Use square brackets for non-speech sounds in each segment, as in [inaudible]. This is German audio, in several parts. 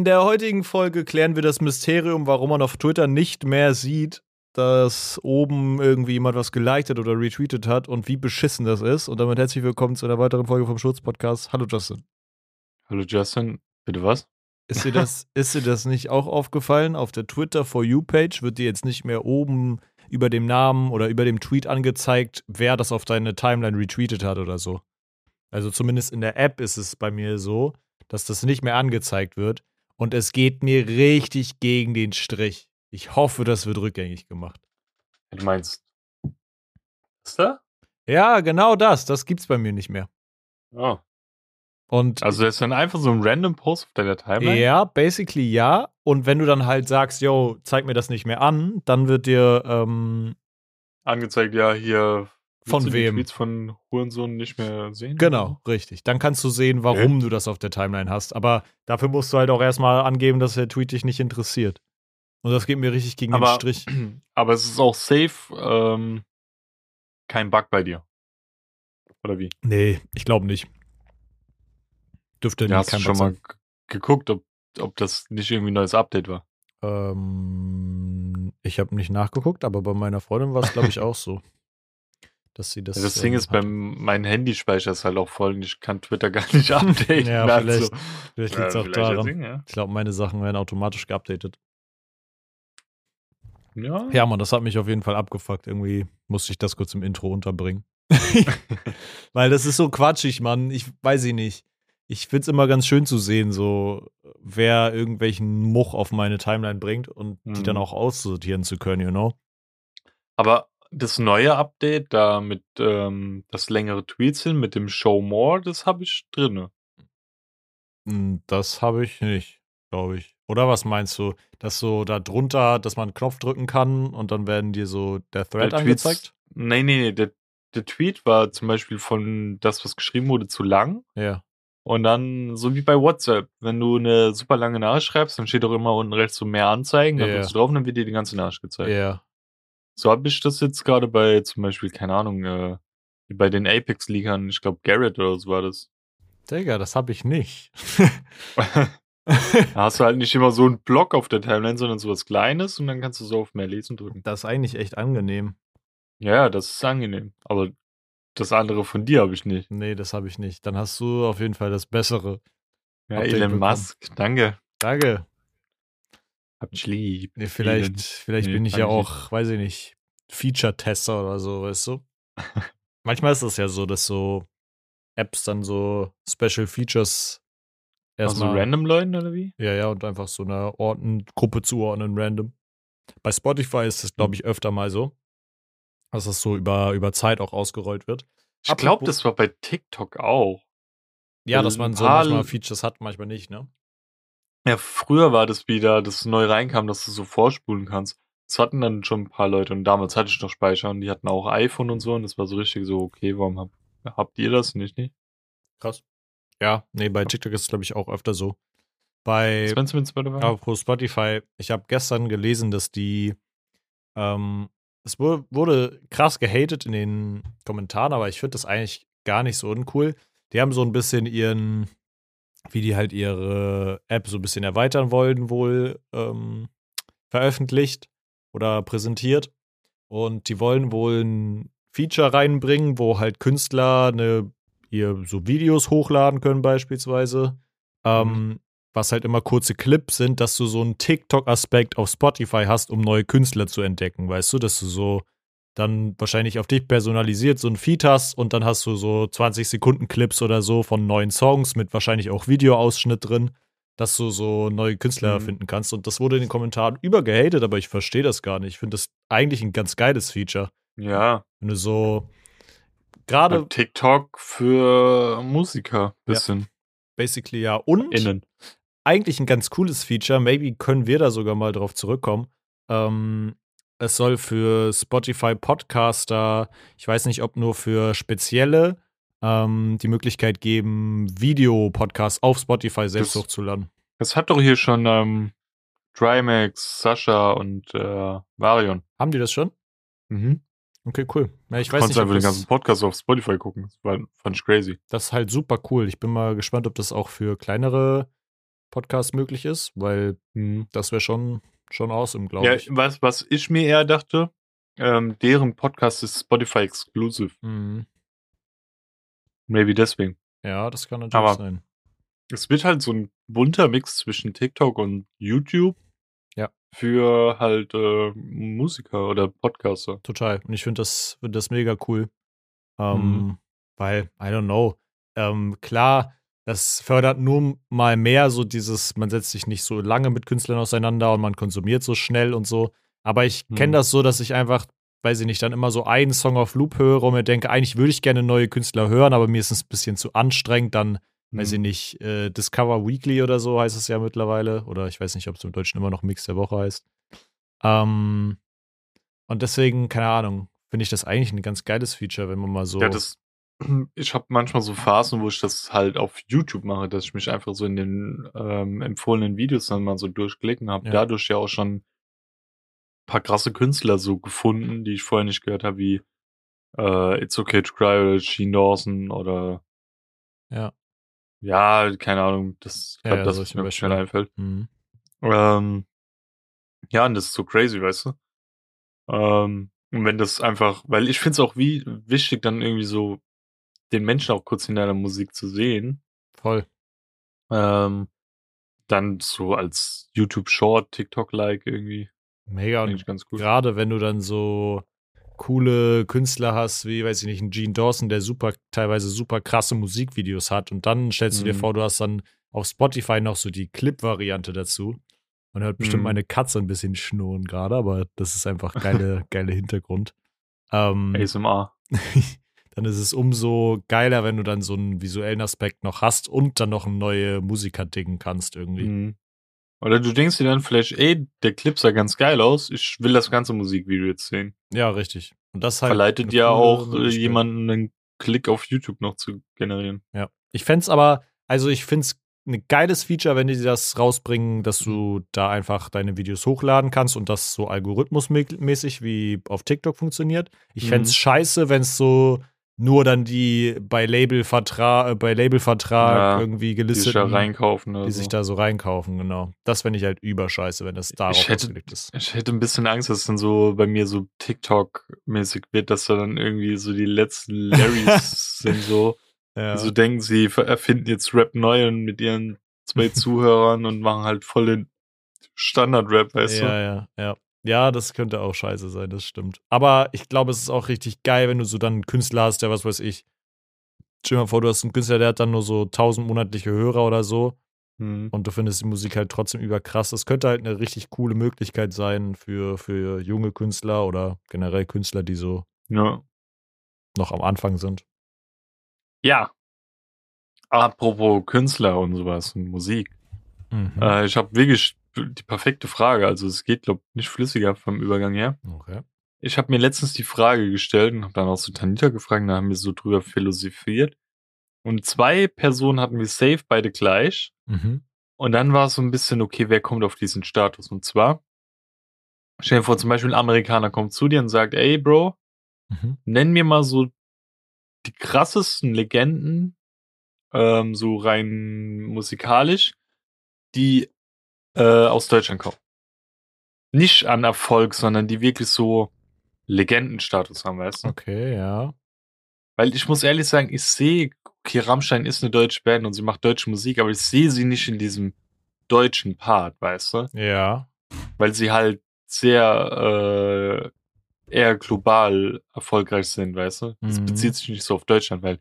In der heutigen Folge klären wir das Mysterium, warum man auf Twitter nicht mehr sieht, dass oben irgendwie jemand was geliked oder retweetet hat und wie beschissen das ist. Und damit herzlich willkommen zu einer weiteren Folge vom Schutz-Podcast. Hallo Justin. Hallo Justin, bitte was? Ist dir, das, [laughs] ist dir das nicht auch aufgefallen? Auf der Twitter For You-Page wird dir jetzt nicht mehr oben über dem Namen oder über dem Tweet angezeigt, wer das auf deine Timeline retweetet hat oder so. Also zumindest in der App ist es bei mir so, dass das nicht mehr angezeigt wird. Und es geht mir richtig gegen den Strich. Ich hoffe, das wird rückgängig gemacht. Du meinst, ist da? Ja, genau das. Das gibt's bei mir nicht mehr. Oh. Und Also das ist dann einfach so ein random Post auf deiner Timeline? ja, basically ja. Und wenn du dann halt sagst, yo, zeig mir das nicht mehr an, dann wird dir ähm, Angezeigt, ja, hier Von du wem? Die Tweets von Hurensohn nicht mehr sehen? Genau, richtig. Dann kannst du sehen, warum du das auf der Timeline hast. Aber dafür musst du halt auch erstmal angeben, dass der Tweet dich nicht interessiert. Und das geht mir richtig gegen den Aber, Strich. [clears throat] aber es ist auch safe ähm, kein Bug bei dir. Oder wie? Nee, ich glaube nicht. Dürfte Ja, nicht hast du schon Bug mal sein. geguckt, ob, ob das nicht irgendwie ein neues Update war? Ähm, ich habe nicht nachgeguckt, aber bei meiner Freundin war es, glaube ich, [laughs] auch so. Dass sie das. Das, Ding ähm, ist, beim, mein Handyspeicher ist halt auch voll und ich kann Twitter [laughs] gar nicht updaten. Ja, vielleicht, vielleicht liegt es ja, auch vielleicht daran. deswegen, ja. Ich glaube, meine Sachen werden automatisch geupdatet. Ja. Ja, Mann, das hat mich auf jeden Fall abgefuckt. Irgendwie musste ich das kurz im Intro unterbringen. [laughs] [laughs] Weil das ist so quatschig, Mann. Ich weiß ich nicht. Ich find's immer ganz schön zu sehen, so wer irgendwelchen Much auf meine Timeline bringt und die Mhm. dann auch aussortieren zu können, you know? Aber das neue Update, da mit ähm, das längere Tweets hin, mit dem Show More, das habe ich drinne. Hm, Das habe ich nicht, glaube ich. Oder was meinst du? Dass so da drunter, dass man einen Knopf drücken kann und dann werden dir so der Thread Der Tweets- angezeigt? Nee, nee, nee. Der, der Tweet war zum Beispiel von das, was geschrieben wurde, zu lang. Ja. Und dann, so wie bei WhatsApp, wenn du eine super lange Nachricht schreibst, dann steht auch immer unten rechts so mehr Anzeigen, dann Ja. drückst du drauf und dann wird dir die ganze Nachricht gezeigt. Ja. So habe ich das jetzt gerade bei zum Beispiel, keine Ahnung, äh, bei den Apex-Liegern, ich glaube Garrett oder so war das. Digga, das habe ich nicht. [laughs] Da hast du halt nicht immer so einen Block auf der Timeline, sondern so was Kleines und dann kannst du so auf mehr lesen drücken. das ist eigentlich echt angenehm. Ja, das ist angenehm. Aber das andere von dir habe ich nicht. Nee, das habe ich nicht. Dann hast du auf jeden Fall das Bessere. Ja, Elon. Musk, danke. Danke. Hab dich lieb. Nee, vielleicht, vielleicht Nee, bin ich ja auch, weiß ich nicht, Feature-Tester oder so, weißt du? [laughs] Manchmal ist es ja so, dass so Apps dann so Special Features Also erstmal. random Leuten oder wie? Ja, ja, und einfach so einer Orten, Gruppe zuordnen, random. Bei Spotify ist es, Hm. glaube ich, öfter mal so, dass das so über, über Zeit auch ausgerollt wird. Ich glaube, das war bei TikTok auch. Ja, dass man so manchmal Features hat, manchmal nicht, ne? Ja, früher war das wieder, dass es neu reinkam, dass du so vorspulen kannst. Das hatten dann schon ein paar Leute und damals hatte ich noch Speicher und die hatten auch iPhone und so und das war so richtig so, okay, warum hab, habt ihr das nicht? nicht? Krass. Ja, nee, bei TikTok ist es, glaube ich, auch öfter so. Bei Spotify? Apropos Spotify, ich habe gestern gelesen, dass die, ähm, es wu- wurde krass gehatet in den Kommentaren, aber ich finde das eigentlich gar nicht so uncool. Die haben so ein bisschen ihren, wie die halt ihre App so ein bisschen erweitern wollen, wohl ähm, veröffentlicht oder präsentiert. Und die wollen wohl ein Feature reinbringen, wo halt Künstler eine, ihr so Videos hochladen können, beispielsweise. Ähm, was halt immer kurze Clips sind, dass du so einen TikTok-Aspekt auf Spotify hast, um neue Künstler zu entdecken, weißt du, dass du so dann wahrscheinlich auf dich personalisiert so ein hast und dann hast du so 20 Sekunden Clips oder so von neuen Songs mit wahrscheinlich auch Videoausschnitt drin, dass du so neue Künstler Mhm. finden kannst und das wurde in den Kommentaren übergehatet, aber ich verstehe das gar nicht. Ich finde das eigentlich ein ganz geiles Feature, Ja, wenn du so gerade TikTok für Musiker, bisschen. basically ja und Innen. eigentlich ein ganz cooles Feature. Maybe können wir da sogar mal drauf zurückkommen. Ähm, es soll für Spotify Podcaster, ich weiß nicht, ob nur für spezielle, ähm, die Möglichkeit geben, Videopodcasts auf Spotify selbst Das- hochzuladen. Das hat doch hier schon ähm, Trimax, Sascha und äh, Marion. Haben die das schon? Mhm. Okay, cool. Ja, ich Ich weiß Konntest nicht, ob einfach den ganzen Podcast auf Spotify gucken. Das war, fand ich crazy. das ist halt super cool. Ich bin mal gespannt, ob das auch für kleinere Podcast möglich ist, weil Mhm. das wäre schon, schon awesome, glaube Ja, ich. was, was ich mir eher dachte, ähm, deren Podcast ist Spotify exclusive. Mhm. Maybe deswegen. Ja, das kann natürlich Aber- sein. Es wird halt so ein bunter Mix zwischen TikTok und YouTube. Ja. Für halt äh, Musiker oder Podcaster. Total. Und ich finde das, find das mega cool. Ähm, Mhm. Weil, I don't know. Ähm, klar, das fördert nur mal mehr so dieses, man setzt sich nicht so lange mit Künstlern auseinander und man konsumiert so schnell und so. Aber ich kenne das so, dass ich einfach, weiß ich nicht, dann immer so einen Song auf Loop höre und mir denke, eigentlich würde ich gerne neue Künstler hören, aber mir ist es ein bisschen zu anstrengend, dann weiß ich Mhm. nicht, äh, Discover Weekly oder so heißt es ja mittlerweile. Oder ich weiß nicht, ob es im Deutschen immer noch Mix der Woche heißt. Ähm, und deswegen, keine Ahnung, finde ich das eigentlich ein ganz geiles Feature, wenn man mal so. Ja, das. Ich habe manchmal so Phasen, wo ich das halt auf YouTube mache, dass ich mich einfach so in den ähm, empfohlenen Videos dann mal so durchklicken habe. Ja. Dadurch ja auch schon ein paar krasse Künstler so gefunden, die ich vorher nicht gehört habe, wie äh, It's Okay to Cry oder Gene Dawson oder Ja. ja, keine Ahnung, das ist Ja, ja, das, was mir schnell einfällt. Mhm. Ähm, ja, und das ist so crazy, weißt du? Ähm, und wenn das einfach, weil ich finde es auch wie wichtig, dann irgendwie so den Menschen auch kurz in deiner Musik zu sehen. Voll. Ähm, dann so als YouTube-Short, TikTok-like irgendwie. Mega. Und ganz gut. gerade wenn du dann so coole Künstler hast, wie, weiß ich nicht, ein Gene Dawson, der super, teilweise super krasse Musikvideos hat und dann stellst du dir Mhm. vor, du hast dann auf Spotify noch so die Clip-Variante dazu. Man hört bestimmt Mhm. meine Katze ein bisschen schnurren gerade, aber das ist einfach geile, [laughs] geile Hintergrund. Ähm, ASMR. [laughs] dann ist es umso geiler, wenn du dann so einen visuellen Aspekt noch hast und dann noch neue Musiker dingen kannst irgendwie. Mhm. Oder du denkst dir dann vielleicht, ey, der Clip sah ganz geil aus, ich will das ganze Musikvideo jetzt sehen. Ja, richtig. Und das halt Verleitet ja auch äh, jemanden einen Klick auf YouTube noch zu generieren. Ja. Ich fände es aber, also ich finde es ein geiles Feature, wenn die das rausbringen, dass du da einfach deine Videos hochladen kannst und das so algorithmusmäßig wie auf TikTok funktioniert. Ich fände es Mhm. scheiße, wenn es so nur dann die bei Labelvertrag, äh, bei Labelvertrag Ja, irgendwie Die sich gelisteten, reinkaufen die so. sich da so reinkaufen, genau. Das fände ich halt überscheiße, wenn das darauf hätte- ausgelegt ist. Ich hätte ein bisschen Angst, dass es dann so bei mir so TikTok-mäßig wird, dass da dann irgendwie so die letzten Larrys [laughs] sind so. Ja. So denken, sie erfinden jetzt Rap neu und mit ihren zwei [laughs] Zuhörern und machen halt voll den Standard-Rap, weißt ja, ja, ja. Ja, das könnte auch scheiße sein, das stimmt. Aber ich glaube, es ist auch richtig geil, wenn du so dann einen Künstler hast, der, was weiß ich, stell dir mal vor, du hast einen Künstler, der hat dann nur so 1000 monatliche Hörer oder so? Mhm. und du findest die Musik halt trotzdem überkrass. Das könnte halt eine richtig coole Möglichkeit sein für, für junge Künstler oder generell Künstler, die so Ja. noch am Anfang sind. ja. Apropos Künstler und sowas und Musik. Mhm. Äh, ich habe wirklich die perfekte Frage. Also es geht, glaube nicht flüssiger vom Übergang her. Okay. Ich habe mir letztens die Frage gestellt und habe dann auch so Tanita gefragt, da haben wir so drüber philosophiert. Und zwei Personen hatten wir safe beide gleich. Mhm. Und dann war es so ein bisschen, okay, wer kommt auf diesen Status? Und zwar, stell dir vor, zum Beispiel ein Amerikaner kommt zu dir und sagt, ey, Bro, Mhm. nenn mir mal so die krassesten Legenden, ähm, so rein musikalisch, die äh, aus Deutschland kommen. Nicht an Erfolg, sondern die wirklich so Legendenstatus haben, weißt du? Okay, ja. Weil ich muss ehrlich sagen, ich sehe, okay, Rammstein ist eine deutsche Band und sie macht deutsche Musik, aber ich sehe sie nicht in diesem deutschen Part, weißt du? Ja. Weil sie halt sehr äh, eher global erfolgreich sind, weißt du? Das Mhm. bezieht sich nicht so auf Deutschland, weil,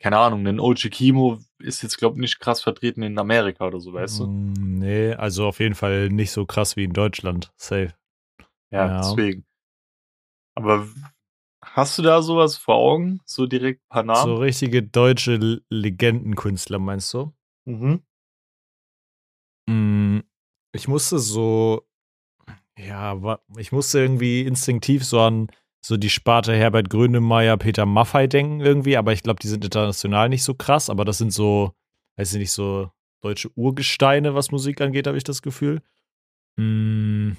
keine Ahnung, ein OG Kimo ist jetzt, glaube ich, nicht krass vertreten in Amerika oder so, weißt du? Mm, Nee, also auf jeden Fall nicht so krass wie in Deutschland. Safe. Ja, Ja. deswegen. Aber hast du da sowas vor Augen? So direkt paar Namen? So richtige deutsche Legendenkünstler, meinst du? Mhm. Mm, Ich musste so, ja, ich musste irgendwie instinktiv so an so die Sparte Herbert Grönemeyer, Peter Maffay denken irgendwie, aber ich glaube, die sind international nicht so krass, aber das sind so, weiß ich nicht, so deutsche Urgesteine, was Musik angeht, habe ich das Gefühl. Mm,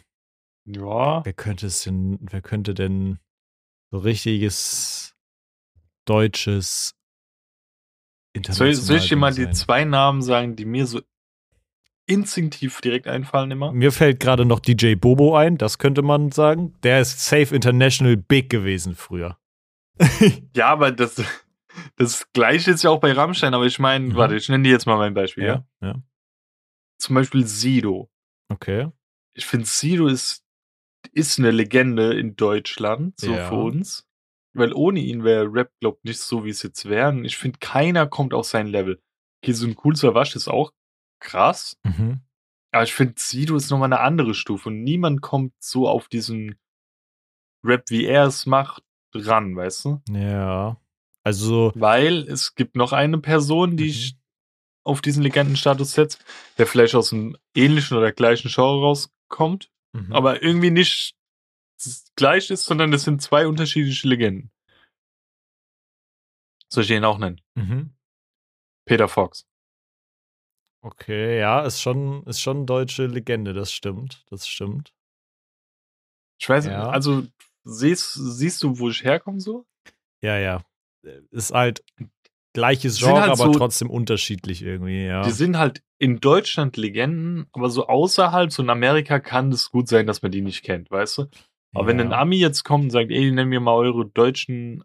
Ja. Wer könnte es denn, wer könnte denn so richtiges deutsches Soll, soll ich dir mal Ding die sein? zwei Namen sagen, die mir so instinktiv direkt einfallen immer. Mir fällt gerade noch DJ Bobo ein, das könnte man sagen. Der ist Safe International Big gewesen früher. [laughs] Ja, aber das, das gleiche ist ja auch bei Rammstein, aber ich meine, Mhm. warte, ich nenne dir jetzt mal mein Beispiel, ja? ja. Zum Beispiel Sido. Okay. Ich finde, Sido ist, ist eine Legende in Deutschland, so Ja. für uns. Weil ohne ihn wäre Rap, glaub nicht so, wie es jetzt wäre. Ich finde, keiner kommt auf sein Level. Okay, so ein cool Wasch ist auch krass. Mhm. Aber ich finde, Sido ist nochmal eine andere Stufe. Und niemand kommt so auf diesen Rap, wie er es macht, ran, weißt du? Ja. Also, Weil es gibt noch eine Person, die Mhm. ich auf diesen Legendenstatus setzt, der vielleicht aus einem ähnlichen oder gleichen Genre rauskommt, mhm. aber irgendwie nicht gleich ist, sondern das sind zwei unterschiedliche Legenden. Soll ich den auch nennen? Mhm. Peter Fox. Okay, ja, ist schon, ist schon deutsche Legende, das stimmt. Das stimmt. Ich weiß, Ja. also siehst, siehst du, wo ich herkomme so? Ja, ja. Ist halt gleiches Genre, halt aber so- trotzdem unterschiedlich irgendwie, ja. Die sind halt in Deutschland Legenden, aber so außerhalb, so in Amerika kann es gut sein, dass man die nicht kennt, weißt du? Aber wenn Ja. ein Ami jetzt kommt und sagt, ey, nenn mir mal eure deutschen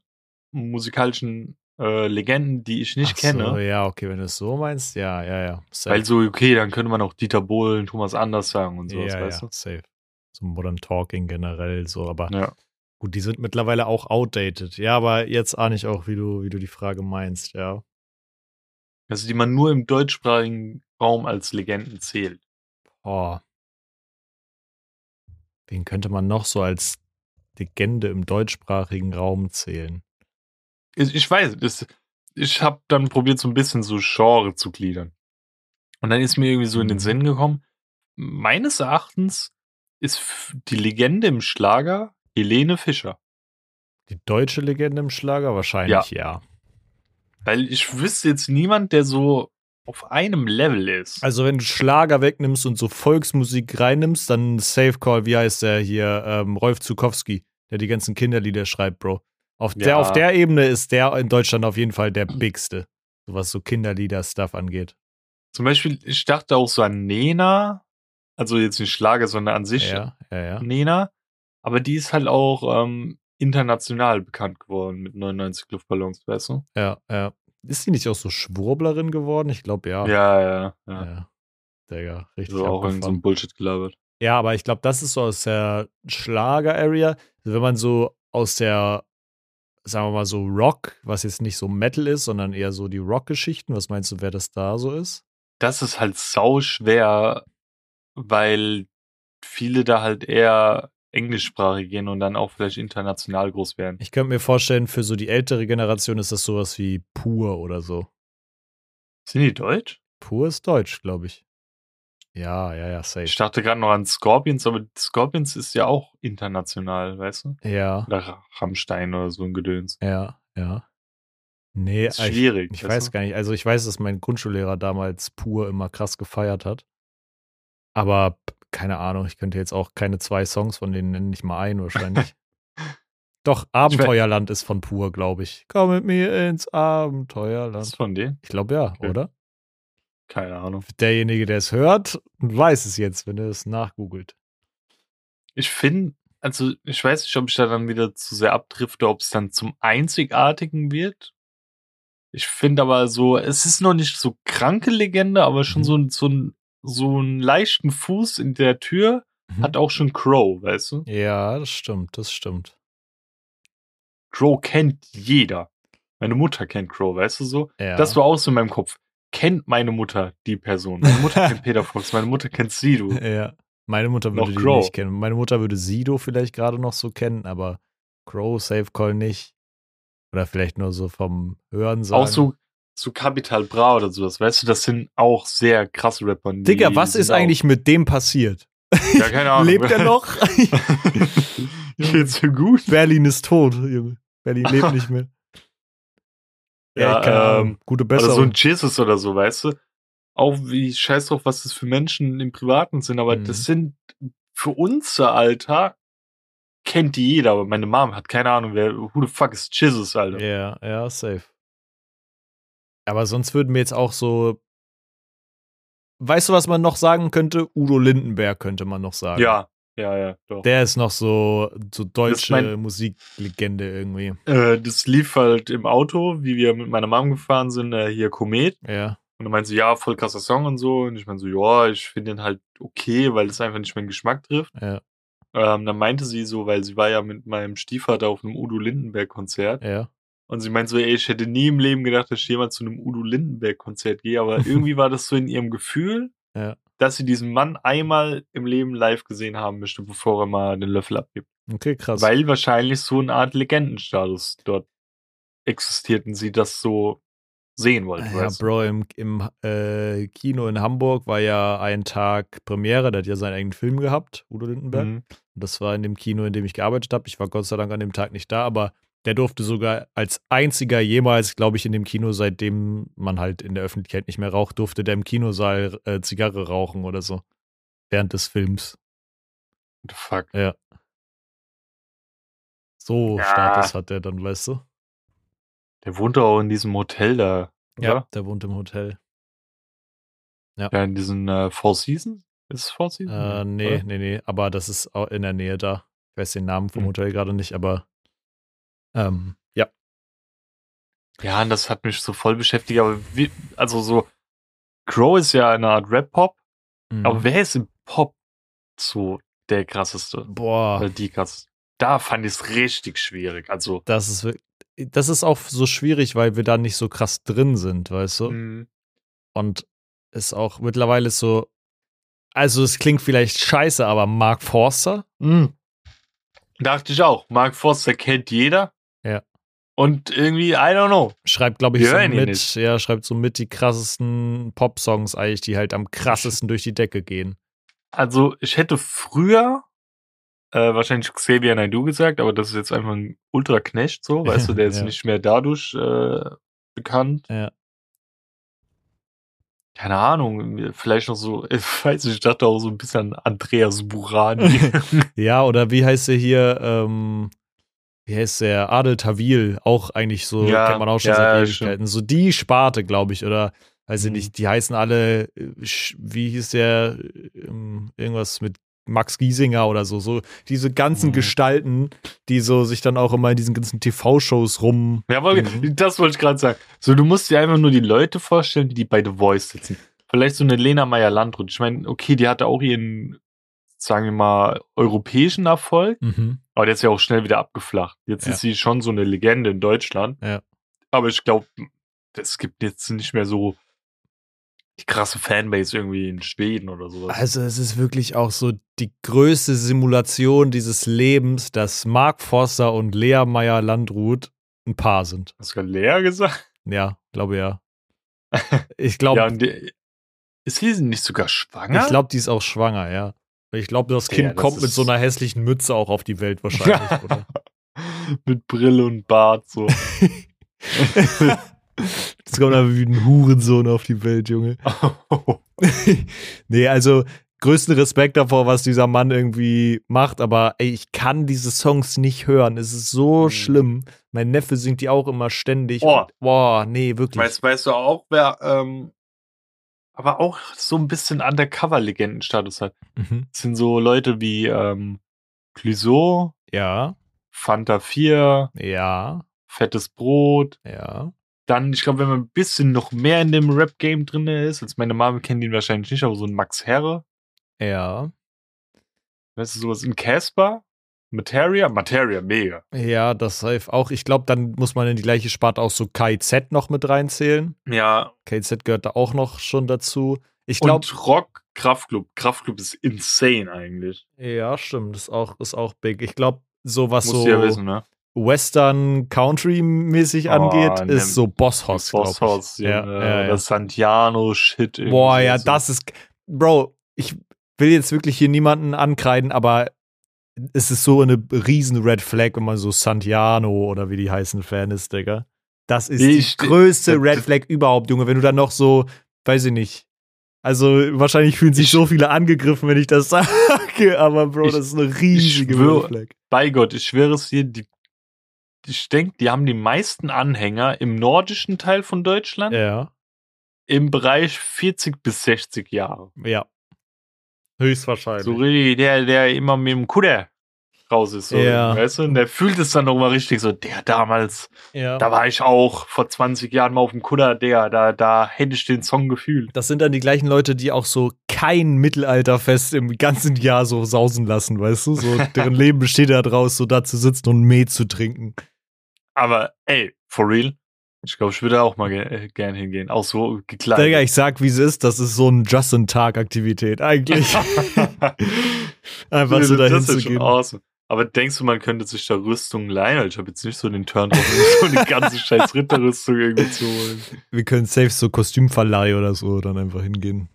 musikalischen äh, Legenden, die ich nicht Ach So, kenne. ja, okay, wenn du es so meinst, ja, ja, ja. Safe. Weil so, okay, dann könnte man auch Dieter Bohlen, Thomas Anders sagen und sowas, ja, weißt ja, safe. So Modern Talking generell, so, aber du? Ja. gut, die sind mittlerweile auch outdated. Ja, aber jetzt ahne ich auch, wie du, wie du die Frage meinst, ja. Also die man nur im deutschsprachigen Raum als Legenden zählt. Oh. Wen könnte man noch so als Legende im deutschsprachigen Raum zählen? Ich, ich weiß, das, ich habe dann probiert, so ein bisschen so Genre zu gliedern. Und dann ist mir irgendwie so in den Mhm. Sinn gekommen, meines Erachtens ist die Legende im Schlager Helene Fischer. Die deutsche Legende im Schlager? Wahrscheinlich ja. Weil ich wüsste jetzt niemand, der so auf einem Level ist. Also, wenn du Schlager wegnimmst und so Volksmusik reinnimmst, dann Safe Call, wie heißt der hier? Ähm, Rolf Zukowski, der die ganzen Kinderlieder schreibt, Bro. Auf, der, Ja. auf der Ebene ist der in Deutschland auf jeden Fall der bigste, was so Kinderlieder-Stuff angeht. Zum Beispiel, ich dachte auch so an Nena, also jetzt nicht Schlager, sondern an sich Ja, ja, ja. Nena, aber die ist halt auch ähm, international bekannt geworden mit 99 Luftballons, weißt du? Ja, ja. Ist sie nicht auch so Schwurblerin geworden? Ich glaube, ja. Ja, ja, ja. ja. Digga, richtig. So auch in so einem Bullshit gelabert. Ja, aber ich glaube, das ist so aus der Schlager-Area. Also wenn man so aus der, sagen wir mal so Rock, was jetzt nicht so Metal ist, sondern eher so die Rock-Geschichten, was meinst du, wer das da so ist? Das ist halt sau schwer, weil viele da halt eher englischsprachig gehen und dann auch vielleicht international groß werden. Ich könnte mir vorstellen, für so die ältere Generation ist das sowas wie Pur oder so. Sind die deutsch? Pur ist deutsch, glaube ich. Ja, ja, ja, safe. Ich dachte gerade noch an Scorpions, aber Scorpions ist ja auch international, weißt du? Ja, Oder Rammstein oder so ein Gedöns. ja, ja. Nee, Ist ich, schwierig. ich weißt weiß du? gar nicht. Also ich weiß, dass mein Grundschullehrer damals Pur immer krass gefeiert hat. Aber keine Ahnung, ich könnte jetzt auch keine zwei Songs von denen nennen, nicht mal ein wahrscheinlich. [laughs] Doch, Abenteuerland ist von Pur, glaube ich. Komm mit mir ins Abenteuerland. ist von denen? Ich glaube ja, Okay. oder? Keine Ahnung. Derjenige, der es hört, weiß es jetzt, wenn er es nachgoogelt. Ich finde, also ich weiß nicht, ob ich da dann wieder zu sehr abdrifte, ob es dann zum Einzigartigen wird. Ich finde aber so, es ist noch nicht so kranke Legende, aber schon Mhm. so, ein- so, ein, so einen leichten Fuß in der Tür Mhm. hat auch schon Crow, weißt du? Ja, das stimmt, das stimmt. Crow kennt jeder. Meine Mutter kennt Crow, weißt du so? Ja. Das war auch so in meinem Kopf. Kennt meine Mutter die Person? Meine Mutter kennt [laughs] Peter Fox, meine Mutter kennt Sido. Ja. Meine Mutter Noch würde die Crow. nicht kennen. Meine Mutter würde Sido vielleicht gerade noch so kennen, aber Crow, Safe Call nicht. Oder vielleicht nur so vom Hören sagen. Auch so, so Capital Bra oder sowas, weißt du, das sind auch sehr krasse Rapper. Digga, was ist eigentlich mit dem passiert? Ja, keine Ahnung. Lebt er noch? [laughs] Geht's so gut? Berlin ist tot, Junge. Berlin [laughs] lebt nicht mehr. Ja, ähm, Gute Oder so Besserung. ein Jesus oder so, weißt du? Auch wie scheiß drauf, was das für Menschen im Privaten sind, aber Mhm. das sind für unser Alter kennt die jeder, aber meine Mom hat keine Ahnung, wer, who the fuck ist Jesus, Alter. Ja, ja, safe. Aber sonst würden mir jetzt auch so weißt du, was man noch sagen könnte? Udo Lindenberg könnte man noch sagen. Ja, ja, ja, doch. Der ist noch so, so deutsche mein- Musiklegende irgendwie. Äh, das lief halt im Auto, wie wir mit meiner Mom gefahren sind, äh, hier Komet. Ja. Und dann meinte sie, ja, voll krasser Song und so. Und ich meinte so, ja, ich finde den halt okay, weil es einfach nicht meinen Geschmack trifft. Ja. Ähm, dann meinte sie so, weil sie war ja mit meinem Stiefvater auf einem Udo Lindenberg-Konzert. Ja. Und sie meinte so, ey, ich hätte nie im Leben gedacht, dass ich jemals zu einem Udo Lindenberg-Konzert gehe. Aber [laughs] irgendwie war das so in ihrem Gefühl, Ja. Dass sie diesen Mann einmal im Leben live gesehen haben möchte, bevor er mal den Löffel abgibt. Okay, krass. Weil wahrscheinlich so eine Art Legendenstatus dort existiert und sie das so sehen wollte. ja, weißt du? Bro, im, im äh, Kino in Hamburg war ja ein Tag Premiere, der hat ja seinen eigenen Film gehabt, Udo Lindenberg. Mhm. Das war in dem Kino, in dem ich gearbeitet habe. Ich war Gott sei Dank an dem Tag nicht da, aber der durfte sogar als einziger jemals, glaube ich, in dem Kino, seitdem man halt in der Öffentlichkeit nicht mehr raucht, durfte der im Kinosaal äh, Zigarre rauchen oder so. Während des Films. What the fuck? So Ja. Status hat der dann, weißt du? Der wohnt doch auch in diesem Hotel da. Oder? Der wohnt im Hotel. Ja, in diesen äh, Four Seasons? Ist es Four Seasons? Äh, nee, Oder? nee, nee. Aber das ist auch in der Nähe da. Ich weiß den Namen vom Hm. Hotel gerade nicht, aber ähm, ja. Ja, und das hat mich so voll beschäftigt. Aber wie, also so, Crow ist ja eine Art Rap-Pop. Mhm. Aber wer ist im Pop so der krasseste? Boah. Oder die krasseste? Da fand ich es richtig schwierig. Also, Das ist, das ist auch so schwierig, weil wir da nicht so krass drin sind, weißt du? mh, Und ist auch mittlerweile so, also es klingt vielleicht scheiße, aber Mark Forster, mh. dachte ich auch. Mark Forster kennt jeder. Und irgendwie, I don't know. schreibt, glaube ich, Wir so mit, nicht. ja, schreibt so mit die krassesten Pop-Songs eigentlich, die halt am krassesten durch die Decke gehen. Also, ich hätte früher äh, wahrscheinlich Xavier Naidoo gesagt, aber das ist jetzt einfach ein Ultra-Knecht so, weißt du, [laughs] der ist Ja. nicht mehr dadurch äh, bekannt. Ja. Keine Ahnung, vielleicht noch so, [laughs] ich weiß nicht, ich dachte auch so ein bisschen an Andreas Burani. [laughs] Ja, oder wie heißt der hier, ähm, wie heißt der, Adel Tawil, auch eigentlich so, Ja, kennt man auch schon ja, seit ja, Ewigkeiten. So die Sparte, glaube ich, oder weiß ich Mhm. nicht, die heißen alle, äh, wie hieß der, ähm, irgendwas mit Max Giesinger oder so, so diese ganzen Mhm. Gestalten, die so sich dann auch immer in diesen ganzen TV-Shows rum. ja, aber das wollte ich gerade sagen. So, du musst dir einfach nur die Leute vorstellen, die bei The Voice sitzen. Vielleicht so eine Lena Meyer-Landrut. Ich meine, okay, die hatte auch ihren, sagen wir mal, europäischen Erfolg. Mhm. Aber der ist ja auch schnell wieder abgeflacht. Jetzt Ja. ist sie schon so eine Legende in Deutschland. Ja. Aber ich glaube, es gibt jetzt nicht mehr so die krasse Fanbase irgendwie in Schweden oder sowas. Also es ist wirklich auch so die größte Simulation dieses Lebens, dass Mark Forster und Lea Meyer-Landrut ein Paar sind. Hast du gerade Lea gesagt? Ja, glaube ja. [laughs] Ich glaube, Ja, ist sie nicht sogar schwanger? ich glaube, die ist auch schwanger, ja. Ich glaube, das Ja, Kind das kommt mit so einer hässlichen Mütze auch auf die Welt wahrscheinlich, [laughs] oder? Mit Brille und Bart so. [laughs] Das kommt aber wie ein Hurensohn auf die Welt, Junge. [laughs] nee, also größten Respekt davor, was dieser Mann irgendwie macht, aber ey, ich kann diese Songs nicht hören. Es ist so Mhm. schlimm. Mein Neffe singt die auch immer ständig. Oh. Boah, nee, wirklich. weißt, weißt du auch, wer ähm, aber auch so ein bisschen Undercover-Legendenstatus hat? Mhm. Das sind so Leute wie ähm, Clouseau, Ja, Fanta 4, ja, Fettes Brot, ja. Dann, ich glaube, wenn man ein bisschen noch mehr in dem Rap-Game drin ist, als meine Mama kennt ihn wahrscheinlich nicht, aber so ein Max Herre, Ja, weißt du, sowas in Casper, Materia, Materia, mega. ja, das safe auch. Ich glaube, dann muss man in die gleiche Sparte auch so KZ noch mit reinzählen. Ja, KZ gehört da auch noch schon dazu. Ich glaube, und Rock, Kraftclub. Kraftclub ist insane eigentlich. ja, stimmt, ist auch, ist auch big. Ich glaube, so was Musst so ja wissen, ne? Western Country mäßig Oh, angeht, ne- ist so Boss Hoss, Boss. Hoss, Ja, ja, ja. oder Santiano, Shit. irgendwie Boah, ja, sowas. das ist, Bro, ich will jetzt wirklich hier niemanden ankreiden, aber es ist so eine riesen Red Flag, wenn man so Santiano oder wie die heißen Fan ist, Digga. Das ist Ich- die größte Red Flag überhaupt, Junge. Wenn du dann noch so, weiß ich nicht. Also wahrscheinlich fühlen sich Ich- so viele angegriffen, wenn ich das [laughs] sage, aber Bro, Ich- das ist eine riesige schwöre- Red Flag. Bei Gott, ich schwöre es dir, die, ich denke, die haben die meisten Anhänger im nordischen Teil von Deutschland. Ja. im Bereich 40 bis 60 Jahre. Ja. Höchstwahrscheinlich. So richtig, der, der immer mit dem Kutter raus ist. So, Ja. Weißt du? Und der fühlt es dann nochmal richtig so, der damals, ja. da war ich auch vor 20 Jahren mal auf dem Kutter, der, da, da hätte ich den Song gefühlt. Das sind dann die gleichen Leute, die auch so kein Mittelalterfest im ganzen Jahr so sausen lassen, weißt du? So, [laughs] deren Leben besteht da draus, so da zu sitzen und Met zu trinken. Aber ey, for real, ich glaube, ich würde auch mal ge äh, gern hingehen. Auch so gekleidet. Digga, ich sag, wie es ist, das ist so ein Justin-Tag-Aktivität eigentlich. [laughs] Einfach so dahin zu gehen. awesome. Aber denkst du, man könnte sich da Rüstungen leihen? Ich habe jetzt nicht so den Turn drauf, so eine ganze scheiß Ritterrüstung irgendwie zu holen. Wir können safe so Kostümverleih oder so dann einfach hingehen.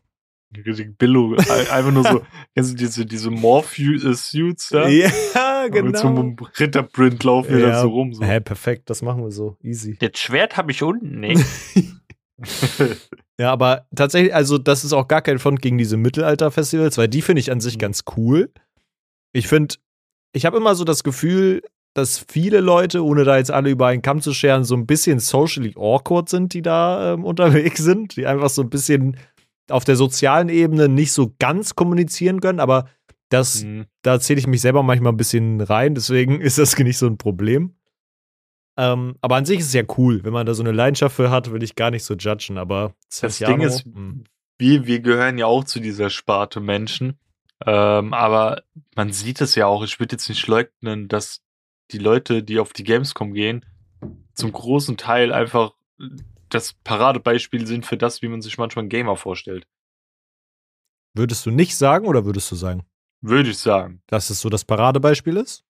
Billo. Einfach nur so, [laughs] kennst du diese, diese Morph-Suits da? Ja, Mit so einem Ritterprint laufen wir Ja. da so rum. So. Hä, perfekt, das machen wir so. Easy. Das Schwert habe ich unten, ne? [laughs] Ja, aber tatsächlich, also das ist auch gar kein Front gegen diese Mittelalter-Festivals, weil die finde ich an sich Mhm. ganz cool. Ich finde, ich habe immer so das Gefühl, dass viele Leute, ohne da jetzt alle über einen Kamm zu scheren, so ein bisschen socially awkward sind, die da ähm, [laughs] unterwegs sind, die einfach so ein bisschen auf der sozialen Ebene nicht so ganz kommunizieren können, aber das, Hm. da zähle ich mich selber manchmal ein bisschen rein, deswegen [laughs] ist das nicht so ein Problem. Ähm, aber an sich ist es ja cool, wenn man da so eine Leidenschaft für hat, will ich gar nicht so judgen, aber Das Ding ist, hm. wir, wir gehören ja auch zu dieser Sparte Menschen. Ähm, aber man sieht es ja auch, ich würde jetzt nicht leugnen, dass die Leute, die auf die Gamescom gehen, zum großen Teil einfach das Paradebeispiel sind für das, wie man sich manchmal einen Gamer vorstellt. würdest du nicht sagen oder würdest du sagen, Würde ich sagen. dass es so das Paradebeispiel ist?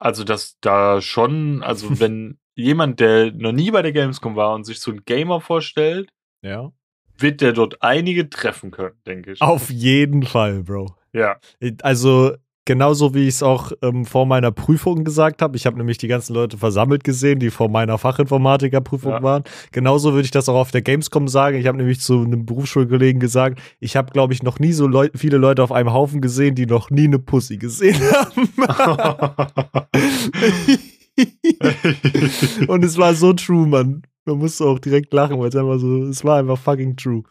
Also, dass da schon, also [laughs] wenn jemand, der noch nie bei der Gamescom war und sich so einen Gamer vorstellt, Ja. wird der dort einige treffen können, denke ich. Auf jeden Fall, Bro. Ja. Also genauso wie ich es auch ähm, vor meiner Prüfung gesagt habe. Ich habe nämlich die ganzen Leute versammelt gesehen, die vor meiner Fachinformatikerprüfung Ja. waren. Genauso würde ich das auch auf der Gamescom sagen. Ich habe nämlich zu einem Berufsschulkollegen gesagt, ich habe, glaube ich, noch nie so Leu viele Leute auf einem Haufen gesehen, die noch nie eine Pussy gesehen haben. [laughs] Und es war so true, Mann. Man musste auch direkt lachen, weil es einfach so, es war einfach fucking true.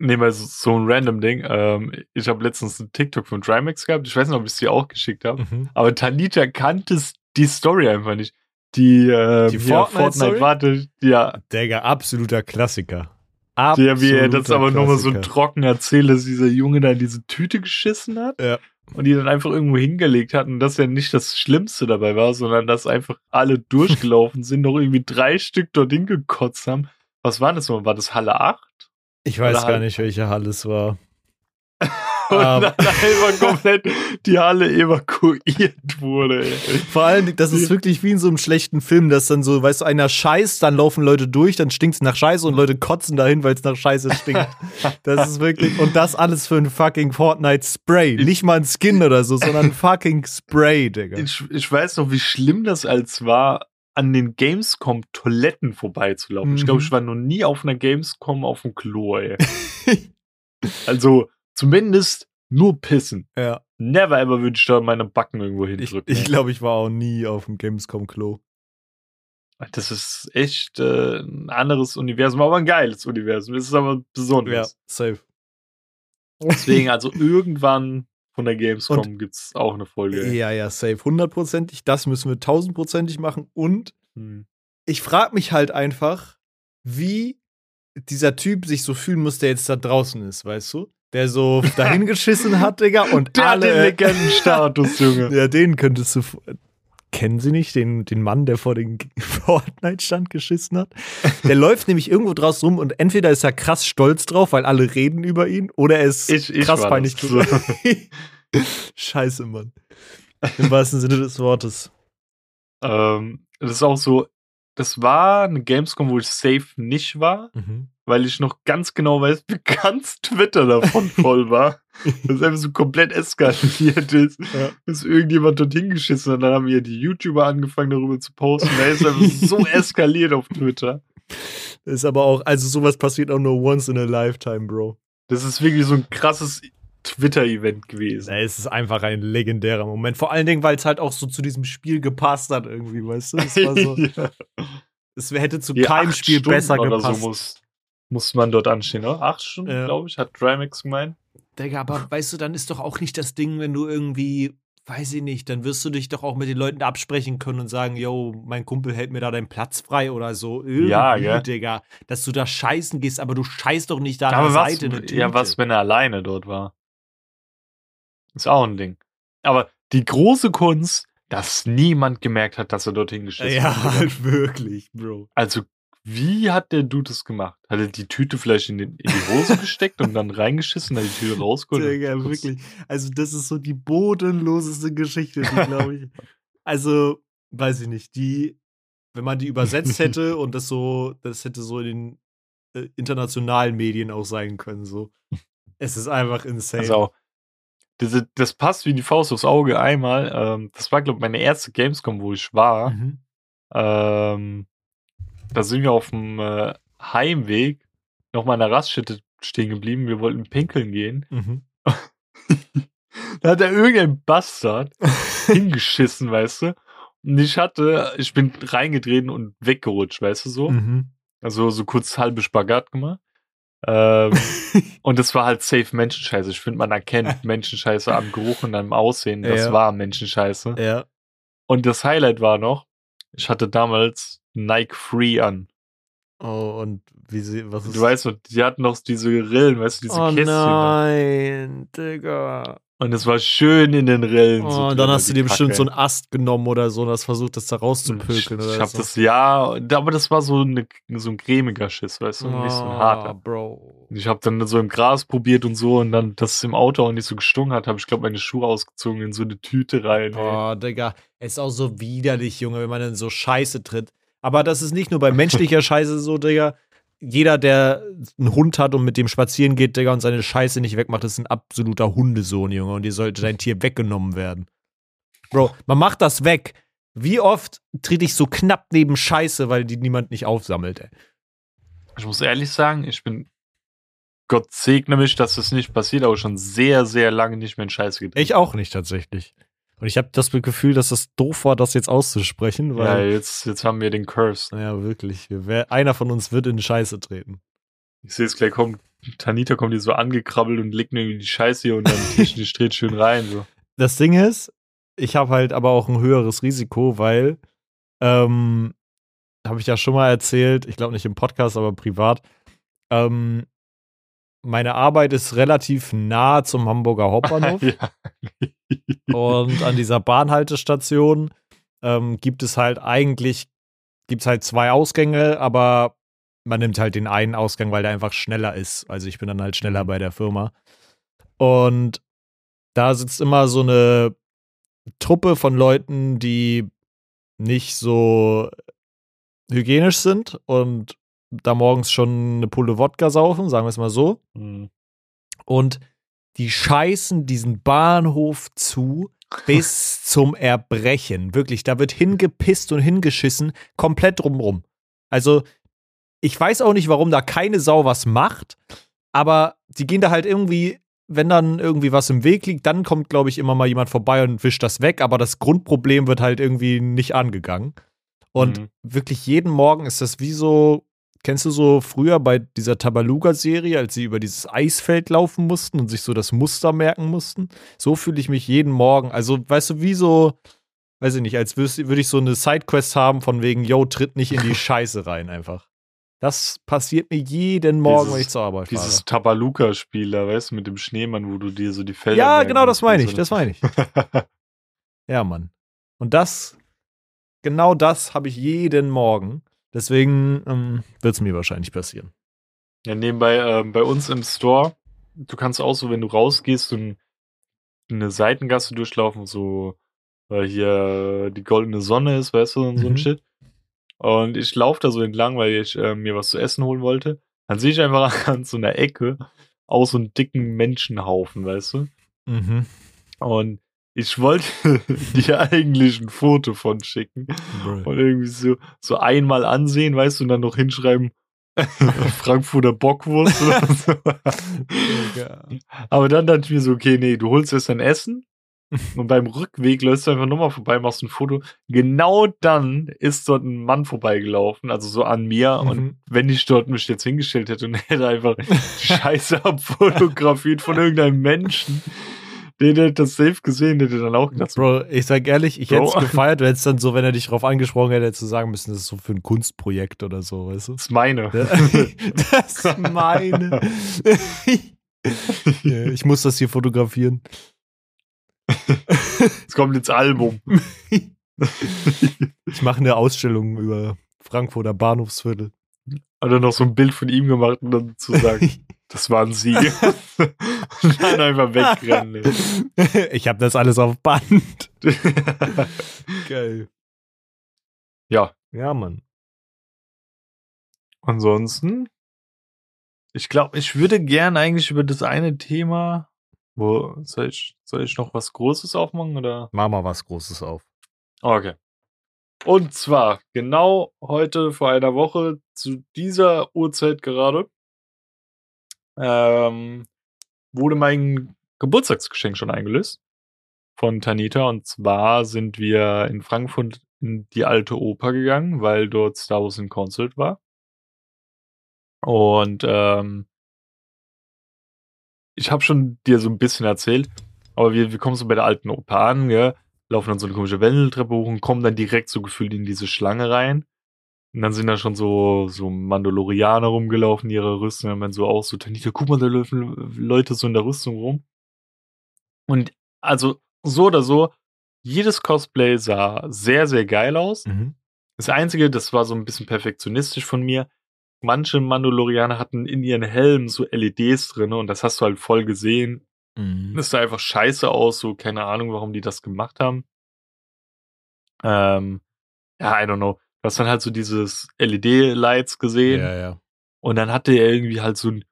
Nee, mal so, ein random Ding. Ähm, ich habe letztens einen TikTok von Trimax gehabt. Ich weiß nicht, ob ich es dir auch geschickt habe. Mhm. Aber Talita kannte die Story einfach nicht. Die, ähm, Die hier, Fortnite-Story? warte, ja, Digga, absoluter Klassiker. der, wie er das Absoluter aber nochmal so trocken erzählt, dass dieser Junge da in diese Tüte geschissen hat. Ja. Und die dann einfach irgendwo hingelegt hat und das ja nicht das Schlimmste dabei war, sondern dass einfach alle [laughs] durchgelaufen sind, noch irgendwie drei Stück dorthin gekotzt haben. Was war das nochmal? War das Halle 8? Ich weiß gar halt- nicht, welche Halle es war. [laughs] Und Ähm. dann einfach komplett die Halle evakuiert wurde. Ey. Vor allem, das ist wirklich wie in so einem schlechten Film, dass dann so, weißt du, einer scheißt, dann laufen Leute durch, dann stinkt es nach Scheiße und Leute kotzen dahin, weil es nach Scheiße stinkt. [laughs] Das ist wirklich, und das alles für ein fucking Fortnite-Spray. Nicht mal ein Skin oder so, sondern ein fucking Spray, Digga. Ich, ich weiß noch, wie schlimm das als war, an den Gamescom-Toiletten vorbeizulaufen. Ich glaube, Mhm. ich war noch nie auf einer Gamescom auf dem Klo, ey. [laughs] also, zumindest nur pissen. Ja. Never ever würde ich da meine Backen irgendwo Ich, hindrücken. ich ey. glaube, ich war auch nie auf dem Gamescom-Klo. das ist echt äh, ein anderes Universum, aber ein geiles Universum. Es ist aber Ja, besonders. safe. Deswegen, also [laughs] irgendwann von der Gamescom gibt es auch eine Folge. Ja, ja, safe. Hundertprozentig. Das müssen wir tausendprozentig machen. Und Hm. ich frage mich halt einfach, wie dieser Typ sich so fühlen muss, der jetzt da draußen ist, weißt du? Der so [laughs] dahin geschissen hat, Digga, und Der hat alle. den Legendenstatus, Junge. [laughs] ja, den könntest du. Kennen Sie nicht den, den Mann, der vor den Fortnite-Stand geschissen hat? Der läuft nämlich irgendwo draußen rum und entweder ist er krass stolz drauf, weil alle reden über ihn, oder er ist Ich- ich krass peinlich. drüber. [laughs] Scheiße, Mann. Im wahrsten Sinne des Wortes. Ähm, das ist auch so, das war eine Gamescom, wo ich safe nicht war, Mhm. weil ich noch ganz genau weiß, wie ganz Twitter davon [laughs] voll war. Das einfach so komplett eskaliert ist, Ja. dass irgendjemand dorthin geschissen hat. Dann haben ja die YouTuber angefangen, darüber zu posten. Da ist einfach so [laughs] eskaliert auf Twitter. Das ist aber auch, also sowas passiert auch nur once in a lifetime, Bro. Das ist wirklich so ein krasses Twitter-Event gewesen. Es ist einfach ein legendärer Moment. Vor allen Dingen, weil es halt auch so zu diesem Spiel gepasst hat, irgendwie, weißt du? Es, war so, Ja. [laughs] es hätte zu Die keinem Spiel Stunden besser oder gepasst. So muss, muss man dort anstehen, oder? Acht Stunden, Ja. glaube ich, hat Trimax gemeint. Digga, aber [laughs] weißt du, dann ist doch auch nicht das Ding, wenn du irgendwie, weiß ich nicht, dann wirst du dich doch auch mit den Leuten absprechen können und sagen, yo, mein Kumpel hält mir da deinen Platz frei oder so. Irgendwie, Ja, gell? Digga. Dass du da scheißen gehst, aber du scheißt doch nicht da an der was, Seite. eine ja, was, wenn er alleine dort war? Ist auch ein Ding. Aber die große Kunst, dass niemand gemerkt hat, dass er dorthin geschissen Ja, hat. [laughs] halt wirklich, Bro. Also, wie hat der Dude das gemacht? Hat er die Tüte vielleicht in, den, in die Hose gesteckt und dann reingeschissen, dann die Tüte rausgeholt? Digga, kurz- wirklich. Also, das ist so die bodenloseste Geschichte, die, glaube ich. [laughs] Also, weiß ich nicht, die, wenn man die übersetzt [laughs] hätte und das so, das hätte so in den äh, internationalen Medien auch sein können, so. Es ist einfach insane. Also, auch, das, das passt wie die Faust aufs Auge einmal. Ähm, das war, glaube ich, meine erste Gamescom, wo ich war. Mhm. Ähm, da sind wir auf dem äh, Heimweg nochmal an der Raststätte stehen geblieben. Wir wollten pinkeln gehen. Mhm. [laughs] Da hat er irgendein Bastard [laughs] hingeschissen, weißt du? Und ich hatte, ich bin reingetreten und weggerutscht, weißt du so? Mhm. Also so kurz halbe Spagat gemacht. Ähm, [laughs] und das war halt safe Menschenscheiße. Ich finde, man erkennt [laughs] Menschenscheiße am Geruch und am Aussehen. Das Ja. war Menschenscheiße. Ja. Und das Highlight war noch, ich hatte damals Nike Free an. Oh, und wie sie, was ist Du weißt, noch, die hatten noch diese Rillen, weißt du, diese Oh Kästchen. nein, Digga. Und es war schön in den Rillen. Oh, so und dann hast du dir bestimmt Kacke. so einen Ast genommen oder so und hast versucht, das da ich, rauszupökeln ich oder hab so. das ja, aber das war so, eine, so ein cremiger Schiss, weißt du, und nicht so ein Oh, harter. Bro. Und Ich habe dann so im Gras probiert und so und dann, dass es im Auto auch nicht so gestunken hat, habe ich glaube meine Schuhe ausgezogen in so eine Tüte rein. ey. Boah, Digga, es ist auch so widerlich, Junge, wenn man in so Scheiße tritt. Aber das ist nicht nur bei menschlicher Scheiße so, Digga. Jeder, der einen Hund hat und mit dem spazieren geht, Digga, und seine Scheiße nicht wegmacht, ist ein absoluter Hundesohn, Junge. Und dir sollte dein Tier weggenommen werden. Bro, man macht das weg. Wie oft trete ich so knapp neben Scheiße, weil die niemand nicht aufsammelt, ey. Ich muss ehrlich sagen, ich bin Gott segne mich, dass das nicht passiert, aber schon sehr, sehr lange nicht mehr in Scheiße getreten. Ich auch nicht tatsächlich. Und ich habe das Gefühl, dass das doof war, das jetzt auszusprechen, Ja, weil. jetzt, jetzt haben wir den Curse. Ja, wirklich. Wir wär, einer von uns wird in Scheiße treten. Ich sehe es gleich kommt, Tanita kommt hier so angekrabbelt und legt mir irgendwie die Scheiße hier und die dreht schön rein. So. Das Ding ist, ich habe halt aber auch ein höheres Risiko, weil, ähm, habe ich ja schon mal erzählt, ich glaube nicht im Podcast, aber privat, ähm, meine Arbeit ist relativ nah zum Hamburger Hauptbahnhof. [laughs] ja. Und an dieser Bahnhaltestation ähm, gibt es halt eigentlich, gibt es halt zwei Ausgänge, aber man nimmt halt den einen Ausgang, weil der einfach schneller ist. Also ich bin dann halt schneller bei der Firma. Und da sitzt immer so eine Truppe von Leuten, die nicht so hygienisch sind und da morgens schon eine Pulle Wodka saufen, sagen wir es mal so Hm. und die scheißen diesen Bahnhof zu bis [laughs] zum Erbrechen. Wirklich, da wird hingepisst und hingeschissen, komplett drumrum. Also, ich weiß auch nicht, warum da keine Sau was macht, aber die gehen da halt irgendwie, wenn dann irgendwie was im Weg liegt, dann kommt, glaube ich, immer mal jemand vorbei und wischt das weg, aber das Grundproblem wird halt irgendwie nicht angegangen. Und Mhm. wirklich jeden Morgen ist das wie so, kennst du so früher bei dieser Tabaluga-Serie, als sie über dieses Eisfeld laufen mussten und sich so das Muster merken mussten? So fühle ich mich jeden Morgen. Also, weißt du, wie so, weiß ich nicht, als würde ich so eine Sidequest haben von wegen, yo, tritt nicht in die [laughs] Scheiße rein einfach. Das passiert mir jeden Morgen, Dieses- wenn ich zur Arbeit fahre. Dieses Tabaluka-Spiel da, weißt du, mit dem Schneemann, wo du dir so die Felder. Ja, genau, das musst und meine ich, das meine ich. [laughs] Ja, Mann. Und das, genau das habe ich jeden Morgen. Deswegen ähm, wird es mir wahrscheinlich passieren. Ja, nebenbei, ähm, bei uns im Store, du kannst auch so, wenn du rausgehst und eine Seitengasse durchlaufen, so, weil hier die goldene Sonne ist, weißt du, und so ein Mhm. Shit. Und ich laufe da so entlang, weil ich äh, mir was zu essen holen wollte. Dann sehe ich einfach [laughs] an so einer Ecke aus so einem dicken Menschenhaufen, weißt du? Mhm. Und ich wollte [laughs] dir eigentlich ein Foto von schicken und irgendwie so, so einmal ansehen, weißt du, und dann noch hinschreiben, [laughs] Frankfurter Bockwurst oder [laughs] so. Aber dann dachte ich mir so, okay, nee, du holst jetzt dein Essen Und beim Rückweg läufst du einfach nochmal vorbei, machst ein Foto. Genau dann ist dort ein Mann vorbeigelaufen, also so an mir. Mhm. Und wenn ich dort mich jetzt hingestellt hätte und hätte einfach die Scheiße abfotografiert von irgendeinem Menschen, der hätte das safe gesehen, hätte dann auch gedacht, Bro, ich sag ehrlich, ich hätte es gefeiert, du hättest dann so, wenn er dich drauf angesprochen hätte, hättest du sagen müssen, das ist so für ein Kunstprojekt oder so, weißt du? das ist meine. [laughs] Das ist meine. [laughs] Ich muss das hier fotografieren. Es kommt ins Album. [laughs] Ich mache eine Ausstellung über Frankfurter Bahnhofsviertel. Hat er noch so ein Bild von ihm gemacht und dann zu sagen, das waren sie. und [laughs] dann einfach wegrennen. [laughs] Ich habe das alles auf Band. [laughs] Geil. ja, Ja, Mann. ansonsten, ich glaube, ich würde gern eigentlich über das eine Thema, wo, soll ich, soll ich noch was Großes aufmachen oder? Mach mal was Großes auf. Okay. Und zwar genau heute vor einer Woche zu dieser Uhrzeit gerade ähm, wurde mein Geburtstagsgeschenk schon eingelöst von Tanita. Und zwar sind wir in Frankfurt in die alte Oper gegangen, weil dort Star Wars in Concert war. Und ähm, ich habe schon dir so ein bisschen erzählt, aber wir, wir kommen so bei der alten Oper an, gell? laufen dann so eine komische Wendeltreppe hoch und kommen dann direkt so gefühlt in diese Schlange rein. Und dann sind da schon so, so Mandalorianer rumgelaufen, in ihrer Rüstung. Und dann so auch so, Tanita, guck mal, da laufen Leute so in der Rüstung rum. Und also so oder so, jedes Cosplay sah sehr, sehr geil aus. Mhm. Das Einzige, das war so ein bisschen perfektionistisch von mir. Manche Mandalorianer hatten in ihren Helmen so LEDs drin und das hast du halt voll gesehen. Mhm. Das sah einfach scheiße aus, so keine Ahnung, warum die das gemacht haben. Ähm, ja, I don't know. Du hast dann halt so dieses LED-Lights gesehen Ja, ja. und dann hatte er irgendwie halt so ein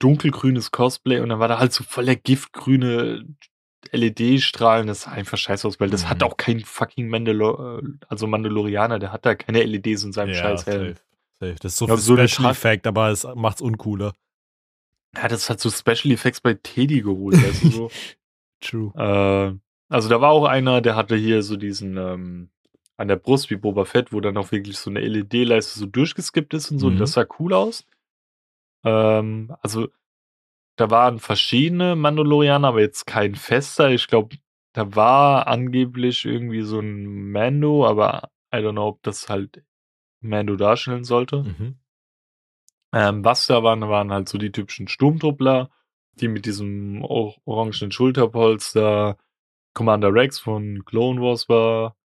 dunkelgrünes Cosplay und dann war da halt so voller giftgrüne LED-Strahlen. Das sah einfach scheiße aus, weil das Mhm. hat auch kein fucking Mandalor also Mandalorianer, der hat da keine LEDs in seinem ja, scheiß Helm. safe. safe. Das ist so Ja, so eine Special Effect, aber es macht's uncooler. Ja, das hat so Special Effects bei Teddy geholt, du so. [laughs] True. Äh, also da war auch einer, der hatte hier so diesen ähm, an der Brust wie Boba Fett, wo dann auch wirklich so eine LED-Leiste so durchgeskippt ist und so. Mhm. Und das sah cool aus. Ähm, also da waren verschiedene Mandalorianer, aber jetzt kein fester. Ich glaube, da war angeblich irgendwie so ein Mando, aber I don't know, ob das halt Mando darstellen sollte. Mhm. Ähm, was da waren, waren halt so die typischen Sturmtruppler, die mit diesem or orangenen Schulterpolster, Commander Rex von Clone Wars war,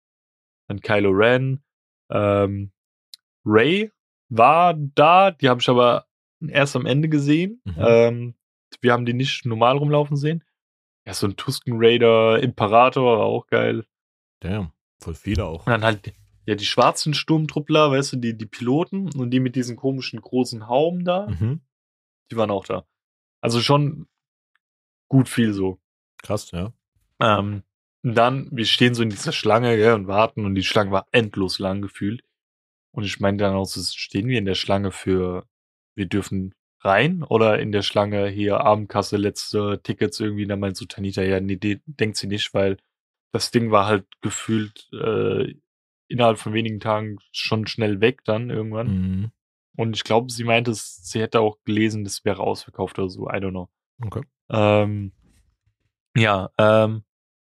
dann Kylo Ren, ähm, Ray war da, die habe ich aber erst am Ende gesehen. Mhm. Ähm, wir haben die nicht normal rumlaufen sehen. Ja, so ein Tusken Raider, Imperator, war auch geil. Damn. Voll viele auch. Und dann halt, ja, die schwarzen Sturmtruppler, weißt du, die, die Piloten und die mit diesen komischen großen Hauben da, Mhm. die waren auch da. Also schon gut viel so. Krass, ja. Ähm, und dann, wir stehen so in dieser Schlange, gell, und warten und die Schlange war endlos lang gefühlt. Und ich meine dann auch, so, stehen wir in der Schlange für, wir dürfen rein oder in der Schlange hier Abendkasse, letzte Tickets irgendwie, dann meint so Tanita, ja, nee, denkt sie nicht, weil das Ding war halt gefühlt äh, innerhalb von wenigen Tagen schon schnell weg dann irgendwann. Mhm. Und ich glaube, sie meinte, es- sie hätte auch gelesen, das wäre ausverkauft oder so, I don't know. Okay. Ähm, ja, ähm,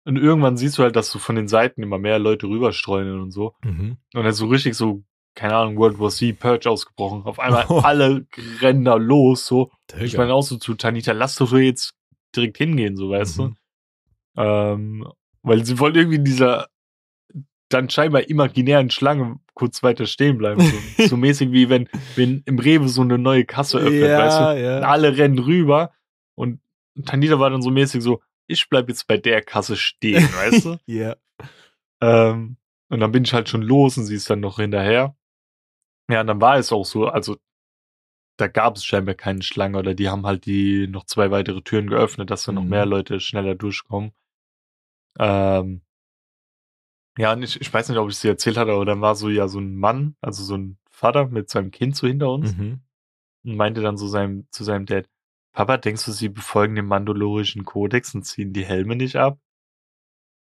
und irgendwann siehst du halt, dass so von den Seiten immer mehr Leute rüberstreuen und so. Mhm. Und dann so richtig so, keine Ahnung, World War Z, Purge ausgebrochen. Auf einmal Oh. [laughs] alle rennen da los, so. Digga. Ich meine auch so zu Tanita, lass doch so jetzt direkt hingehen, so, weißt Mhm. du? Ähm, weil sie wollen irgendwie in dieser dann scheinbar imaginären Schlange kurz weiter stehen bleiben. So, [laughs] so mäßig wie wenn, wenn im Rewe so eine neue Kasse öffnet, weißt du? ja, ja. alle rennen rüber und Tanita war dann so mäßig so, ich bleib jetzt bei der Kasse stehen, weißt du? [laughs] Ja. ähm, und dann bin ich halt schon los und sie ist dann noch hinterher. Ja, und dann war es auch so, also da gab es scheinbar keine Schlange oder die haben halt die noch zwei weitere Türen geöffnet, dass dann noch Mhm. mehr Leute schneller durchkommen. Ähm, ja, und ich, ich weiß nicht, ob ich sie erzählt hatte, aber dann war so ja so ein Mann, also so ein Vater mit seinem Kind so hinter uns Mhm. und meinte dann so seinem, zu seinem Dad, Papa, denkst du, sie befolgen den mandalorischen Kodex und ziehen die Helme nicht ab?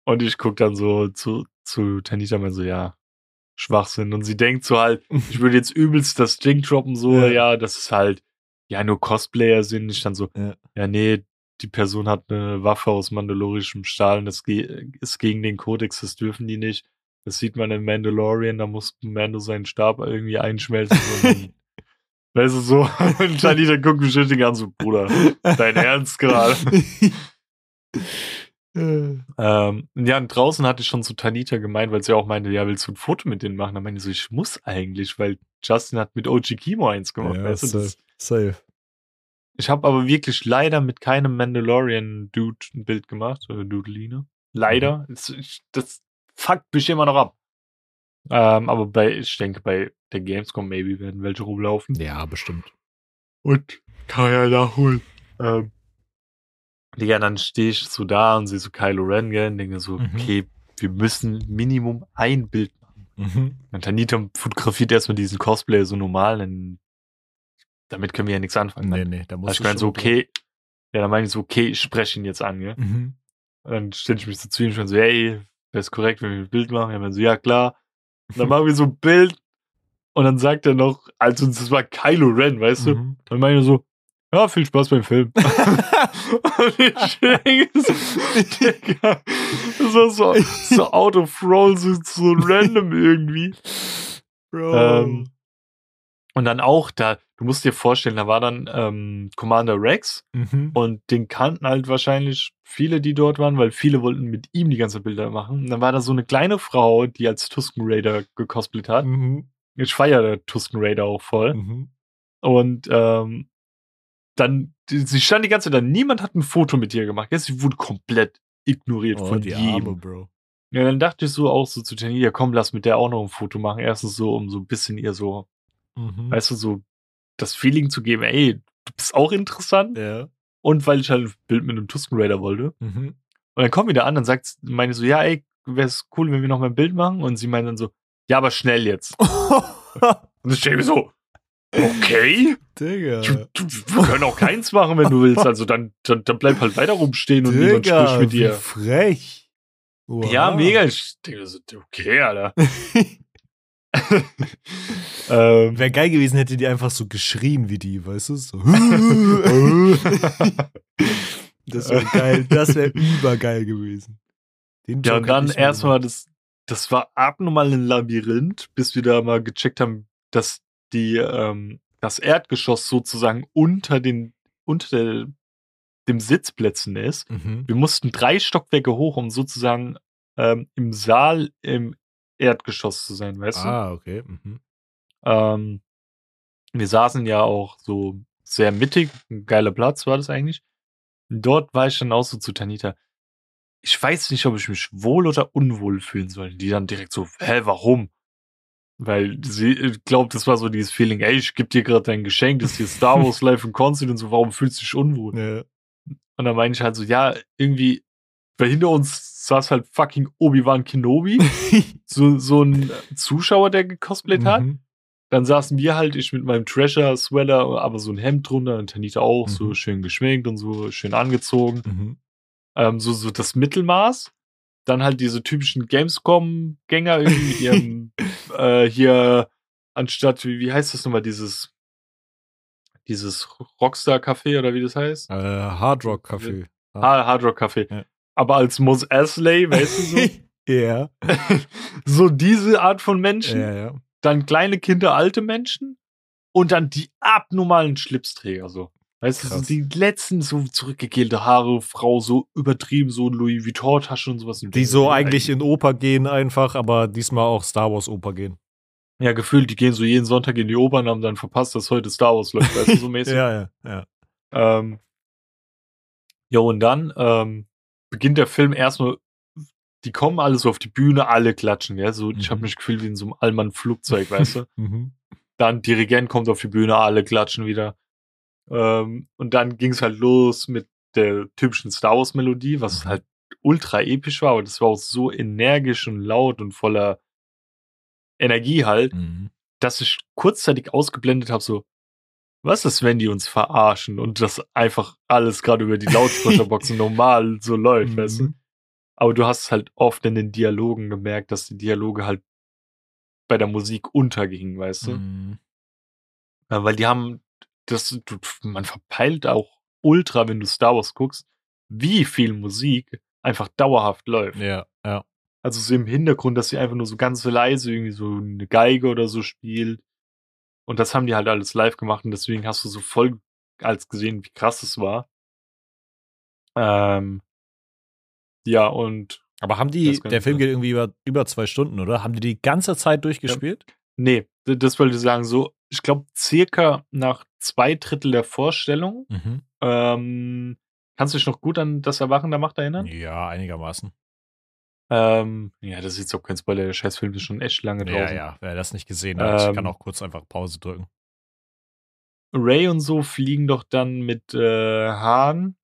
Und ich guck dann so zu, zu Tanita mal so, ja, Schwachsinn. Und sie denkt so halt, [laughs] ich würde jetzt übelst das Ding droppen, so, Ja. ja, das ist halt, ja, nur Cosplayer sind. Ich dann so, Ja. ja, nee, die Person hat eine Waffe aus mandalorischem Stahl und das ist gegen den Kodex, das dürfen die nicht. Das sieht man in Mandalorian, da muss Mando seinen Stab irgendwie einschmelzen. und [laughs] weißt du, so. [laughs] Und Tanita guckt mich richtig an, so, Bruder, dein Ernst gerade. [laughs] Ähm, ja, und draußen hatte ich schon zu Tanita gemeint, weil sie auch meinte, ja, willst du ein Foto mit denen machen? Da meinte ich so, ich muss eigentlich, weil Justin hat mit OG Kimo eins gemacht. ja, weißt du, safe. das, safe. ich habe aber wirklich leider mit keinem Mandalorian-Dude ein Bild gemacht, oder Dudeline. Leider. Das, ich- das fuckt mich immer noch ab. Ähm, aber bei, ich denke, bei der Gamescom maybe werden welche rumlaufen. Ja, bestimmt. Und kann ja nachholen. Ähm, Digga, dann stehe ich so da und sehe so Kylo Ren, gell, und denke so, Mhm. okay, wir müssen Minimum ein Bild machen. Mhm. Und Tanita fotografiert erstmal diesen Cosplay so normal, denn damit können wir ja nichts anfangen. Nee, nee, da Also muss ich meine so, okay, ja, dann meine ich so, okay, ich spreche ihn jetzt an, gell. Mhm. Und dann stelle ich mich so zu ihm und so, hey, wäre es korrekt, wenn wir ein Bild machen? Er meinte so, ja, klar. Und dann machen wir so ein Bild und dann sagt er noch, also das war Kylo Ren, weißt du? Mhm. Und meine ich so, ja, viel Spaß beim Film. [laughs] [laughs] und ich denke das war so, so out of roll, so, so random irgendwie. Bro. Ähm, und dann auch da, du musst dir vorstellen, da war dann ähm, Commander Rex mhm. und den kannten halt wahrscheinlich viele, die dort waren, weil viele wollten mit ihm die ganze Bilder machen. Und dann war da so eine kleine Frau, die als Tusken Raider gecosplayt hat. Mhm. Ich feiere der Tusken Raider auch voll. Mhm. Und ähm, dann, sie stand die ganze Zeit da, niemand hat ein Foto mit ihr gemacht. Jetzt, sie wurde komplett ignoriert Oh, von die jedem. Arme, Bro. Ja, dann dachte ich so auch so zu Jenny, ja komm, lass mit der auch noch ein Foto machen. Erstens so, um so ein bisschen ihr so, Mhm. weißt du, so das Feeling zu geben, ey, du bist auch interessant. Ja. Und weil ich halt ein Bild mit einem Tusken Raider wollte. Mhm. Und dann kommt wieder an, dann sagt, meine so, ja, ey, wäre es cool, wenn wir noch mal ein Bild machen. Und sie meint dann so, ja, aber schnell jetzt. [laughs] Und ich denke mir so, okay, Digga. du, du, wir können auch keins machen, wenn du willst. Also dann, dann, dann bleib halt weiter rumstehen und niemand Digga, spricht mit wie dir. frech. Oha. Ja, mega. Ich denke so, okay, Alter. [laughs] [laughs] ähm, Wäre geil gewesen, hätte die einfach so geschrien wie die, weißt du? So. [laughs] das wäre [laughs] geil. Das wäre übergeil gewesen. Den ja, und dann erstmal, das, das war abnormal ein Labyrinth, bis wir da mal gecheckt haben, dass die, ähm, das Erdgeschoss sozusagen unter den, unter der, dem Sitzplätzen ist. Mhm. Wir mussten drei Stockwerke hoch, um sozusagen ähm, im Saal im Erdgeschoss zu sein, weißt du? Ah, okay. Mhm. Ähm, wir saßen ja auch so sehr mittig, ein geiler Platz war das eigentlich. Und dort war ich dann auch so zu Tanita. Ich weiß nicht, ob ich mich wohl oder unwohl fühlen soll. Die dann direkt so, hä, warum? Weil sie äh, glaubt, das war so dieses Feeling, ey, ich geb dir gerade dein Geschenk, das ist hier Star [laughs] Wars Live in Concert und so, warum fühlst du dich unwohl? Ja. Und dann meine ich halt so, ja, irgendwie, weil hinter uns saß halt fucking Obi-Wan Kenobi, [laughs] so, so ein Zuschauer, der gecosplayt hat. Mhm. Dann saßen wir halt, ich mit meinem Treasure-Sweater, aber so ein Hemd drunter und Tanita auch, so Mhm. schön geschminkt und so schön angezogen. Mhm. Ähm, so, so das Mittelmaß. Dann halt diese typischen Gamescom-Gänger irgendwie mit ihrem, [laughs] äh, hier, anstatt, wie, wie heißt das nochmal, dieses, dieses Rockstar-Café oder wie das heißt? Äh, Hard Rock Café. Ah, Hard Rock Café. Ja. Aber als Mos Eisley, weißt du so? [laughs] ja. [laughs] so diese Art von Menschen. Ja, ja. dann kleine Kinder, alte Menschen und dann die abnormalen Schlipsträger so. Weißt du, so Krass. die letzten so zurückgegelte Haare, Frau so übertrieben, so Louis Vuitton-Tasche und sowas. Die so eigentlich in Oper gehen einfach, aber diesmal auch Star Wars Oper gehen. Ja, gefühlt, die gehen so jeden Sonntag in die Oper und haben dann verpasst, dass heute Star Wars läuft, weißt du, so [laughs] mäßig. Ja, ja, ja. Ähm, ja, und dann ähm, beginnt der Film erstmal, die kommen alle so auf die Bühne, alle klatschen, ja, so, ich habe Mhm. mich gefühlt wie in so einem Allmann-Flugzeug, weißt du. [laughs] Mhm. Dann Dirigent kommt auf die Bühne, alle klatschen wieder. Ähm, und dann ging es halt los mit der typischen Star Wars Melodie, was Mhm. halt ultra episch war, aber das war auch so energisch und laut und voller Energie halt, Mhm. dass ich kurzzeitig ausgeblendet habe, so, was ist, wenn die uns verarschen und das einfach alles gerade über die Lautsprecherboxen [laughs] normal so läuft, weißt du? Mhm. Aber du hast halt oft in den Dialogen gemerkt, dass die Dialoge halt bei der Musik untergingen, weißt du? Mhm. Ja, weil die haben, das, du, man verpeilt auch ultra, wenn du Star Wars guckst, wie viel Musik einfach dauerhaft läuft. Ja, ja. Also so im Hintergrund, dass sie einfach nur so ganz leise irgendwie so eine Geige oder so spielt. Und das haben die halt alles live gemacht und deswegen hast du so voll als gesehen, wie krass es war. Ähm, ja, und Aber haben die, der Film geht irgendwie über, über zwei Stunden, oder? Haben die die ganze Zeit durchgespielt? nee, d- das wollte ich sagen, so, ich glaube, circa nach zwei Drittel der Vorstellung, Mhm. ähm, kannst du dich noch gut an das Erwachen der Macht erinnern? Ja, einigermaßen. Ähm, ja, das ist jetzt auch kein Spoiler, der Scheißfilm ist schon echt lange Ja, draußen. ja. Wer das nicht gesehen hat, Ähm, kann auch kurz einfach Pause drücken. Ray und so fliegen doch dann mit äh, Hahn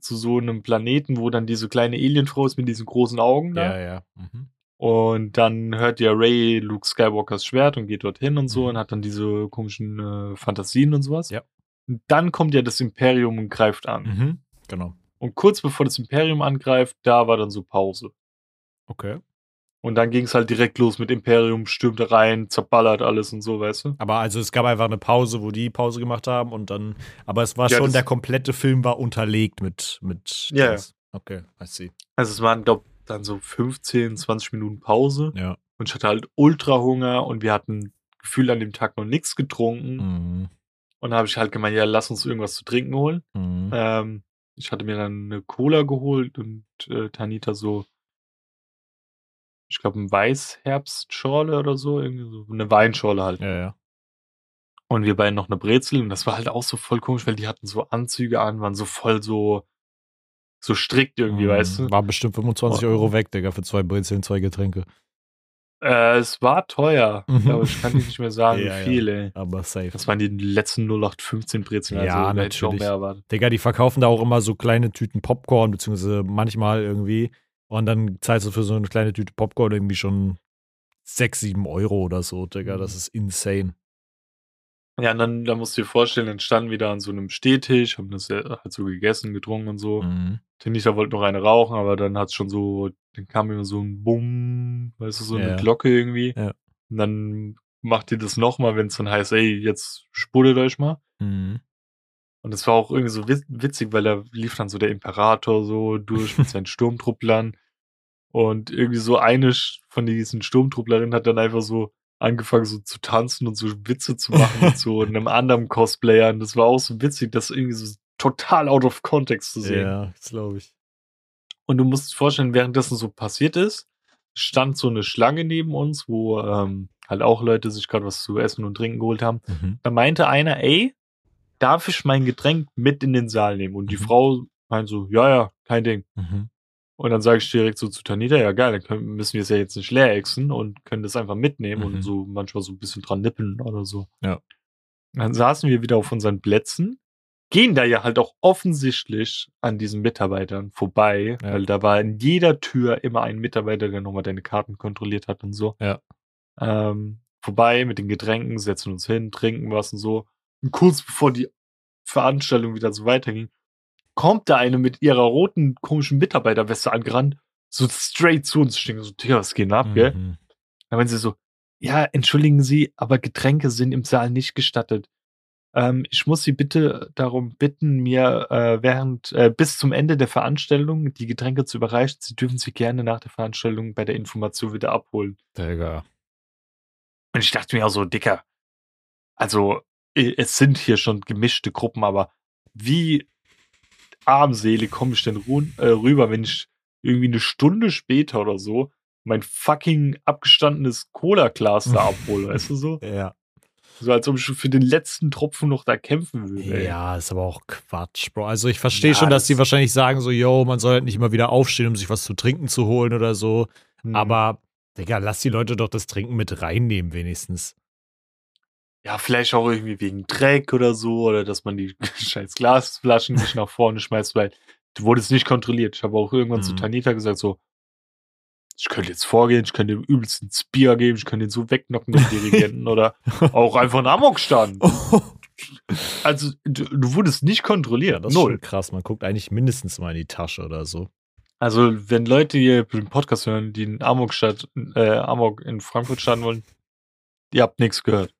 zu so einem Planeten, wo dann diese kleine Alienfrau ist mit diesen großen Augen da. Ja, ja. Mhm. Und dann hört ja Ray Luke Skywalkers Schwert und geht dorthin und so Mhm. und hat dann diese komischen äh, Fantasien und sowas. Ja. Und dann kommt ja das Imperium und greift an. Mhm. Genau. Und kurz bevor das Imperium angreift, da war dann so Pause. Okay. Und dann ging es halt direkt los mit Imperium, stürmt da rein, zerballert alles und so, weißt du? Aber also es gab einfach eine Pause, wo die Pause gemacht haben und dann, aber es war Ja, schon, der komplette Film war unterlegt mit, mit Ja, Dings. Okay, I see. Also es waren, glaube dann so 15, 20 Minuten Pause. Ja. Und ich hatte halt ultra Hunger und wir hatten gefühlt an dem Tag noch nichts getrunken. Mhm. Und da habe ich halt gemeint, ja, lass uns irgendwas zu trinken holen. Mhm. Ähm, ich hatte mir dann eine Cola geholt und äh, Tanita so, ich glaube, ein Weißherbstschorle oder so, irgendwie so eine Weinschorle halt. Ja, ja. Und wir beiden noch eine Brezel und das war halt auch so voll komisch, weil die hatten so Anzüge an, waren so voll so, so strikt irgendwie, Mhm. weißt du. War bestimmt 25 Oh. Euro weg, Digga, für zwei Brezeln, zwei Getränke. Äh, es war teuer, Mhm. aber ich kann nicht mehr sagen, [laughs] Ja, wie viel, ey. Aber safe. Das waren die letzten 0815 Brezeln, also Ja, da hätte ich auch natürlich. mehr erwartet. Digga, die verkaufen da auch immer so kleine Tüten Popcorn, beziehungsweise manchmal irgendwie. Und dann zahlst du für so eine kleine Tüte Popcorn irgendwie schon 6, 7 Euro oder so, Digga. Das ist insane. Ja, und dann, dann musst du dir vorstellen, dann standen wir da an so einem Stehtisch, haben das ja halt so gegessen, getrunken und so. Mhm. Tinita wollte noch eine rauchen, aber dann hat's schon so, dann kam immer so ein Bumm, weißt du, so eine Ja. Glocke irgendwie. Ja. Und dann macht ihr das nochmal, wenn es dann heißt, ey, jetzt spuddelt euch mal. Mhm. Und es war auch irgendwie so witz- witzig, weil da lief dann so der Imperator so durch mit seinen [laughs] Sturmtrupplern. Und irgendwie so eine von diesen Sturmtrupplerinnen hat dann einfach so angefangen so zu tanzen und so Witze zu machen mit so einem [laughs] anderen Cosplayer. Und das war auch so witzig, das irgendwie so total out of context zu sehen. Ja, das glaube ich. Und du musst dir vorstellen, währenddessen so passiert ist, stand so eine Schlange neben uns, wo ähm, halt auch Leute sich gerade was zu essen und trinken geholt haben. Mhm. Da meinte einer, ey, darf ich mein Getränk mit in den Saal nehmen? Und die Mhm. Frau meint so, ja, ja, kein Ding. Mhm. Und dann sage ich direkt so zu Tanita, ja geil, dann können, müssen wir es ja jetzt nicht leer exen und können das einfach mitnehmen Mhm. und so manchmal so ein bisschen dran nippen oder so. Ja. Dann saßen wir wieder auf unseren Plätzen, gehen da ja halt auch offensichtlich an diesen Mitarbeitern vorbei, Ja. weil da war in jeder Tür immer ein Mitarbeiter, der nochmal deine Karten kontrolliert hat und so. Ja. Ähm, vorbei mit den Getränken, setzen uns hin, trinken was und so. Und kurz bevor die Veranstaltung wieder so weiterging, kommt da eine mit ihrer roten, komischen Mitarbeiterweste angerannt, so straight zu uns stehen, so, Digga, was geht ab, gell? Mhm. Dann meinen sie so, ja, entschuldigen Sie, aber Getränke sind im Saal nicht gestattet. Ähm, ich muss Sie bitte darum bitten, mir äh, während äh, bis zum Ende der Veranstaltung die Getränke zu überreichen. Sie dürfen sie gerne nach der Veranstaltung bei der Information wieder abholen. Digga. Und ich dachte mir auch so, Dicker, also es sind hier schon gemischte Gruppen, aber wie armselig komme ich denn äh, rüber, wenn ich irgendwie eine Stunde später oder so mein fucking abgestandenes Cola-Glas da [laughs] abhole, weißt du so? Ja. So als ob ich für den letzten Tropfen noch da kämpfen würde. ey. Ja, ist aber auch Quatsch, Bro. Also ich verstehe Ja, schon, dass das- die wahrscheinlich sagen so, yo, man soll halt nicht immer wieder aufstehen, um sich was zu trinken zu holen oder so. Hm. Aber, Digga, lass die Leute doch das Trinken mit reinnehmen wenigstens. Ja, vielleicht auch irgendwie wegen Dreck oder so, oder dass man die [laughs] scheiß Glasflaschen nicht nach vorne schmeißt, weil du wurdest nicht kontrolliert. Ich habe auch irgendwann zu Mhm. Tanita gesagt, so, ich könnte jetzt vorgehen, ich könnte dem übelsten Spear geben, ich könnte ihn so wegknocken, den Dirigenten, oder [laughs] auch einfach einen Amokstand. Also, du, du wurdest nicht kontrolliert. Das ist Null. krass. Man guckt eigentlich mindestens mal in die Tasche oder so. Also, wenn Leute hier den Podcast hören, die in Amok, statt, äh, Amok in Frankfurt starten wollen, ihr habt nichts gehört.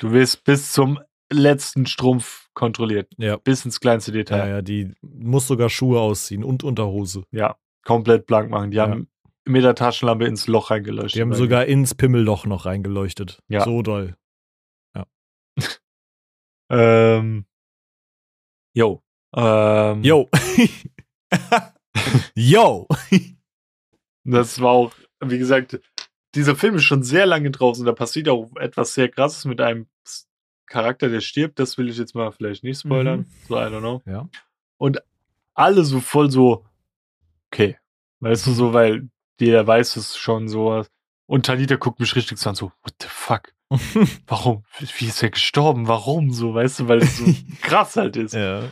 Du wirst bis zum letzten Strumpf kontrolliert. Ja. Bis ins kleinste Ja, Detail. ja, die muss sogar Schuhe ausziehen und Unterhose. Ja. Komplett blank machen. Die Ja. haben mit der Taschenlampe ins Loch reingeleuchtet. Die haben sogar ins Pimmelloch noch reingeleuchtet. Ja. So doll. [laughs] Ähm. Jo. Ähm, Yo. Yo. [laughs] [laughs] Das war auch, wie gesagt, dieser Film ist schon sehr lange draußen. Da passiert auch etwas sehr krasses mit einem Charakter, der stirbt. Das will ich jetzt mal vielleicht nicht spoilern. Mhm. So, I don't know. Ja. Und alle so voll so, okay. Weißt du, so, weil jeder weiß es schon so. Und Tanita guckt mich richtig so an, so, what the fuck? [laughs] Warum? Wie ist er gestorben? Warum so? Weißt du, weil es so [laughs] krass halt ist. ja.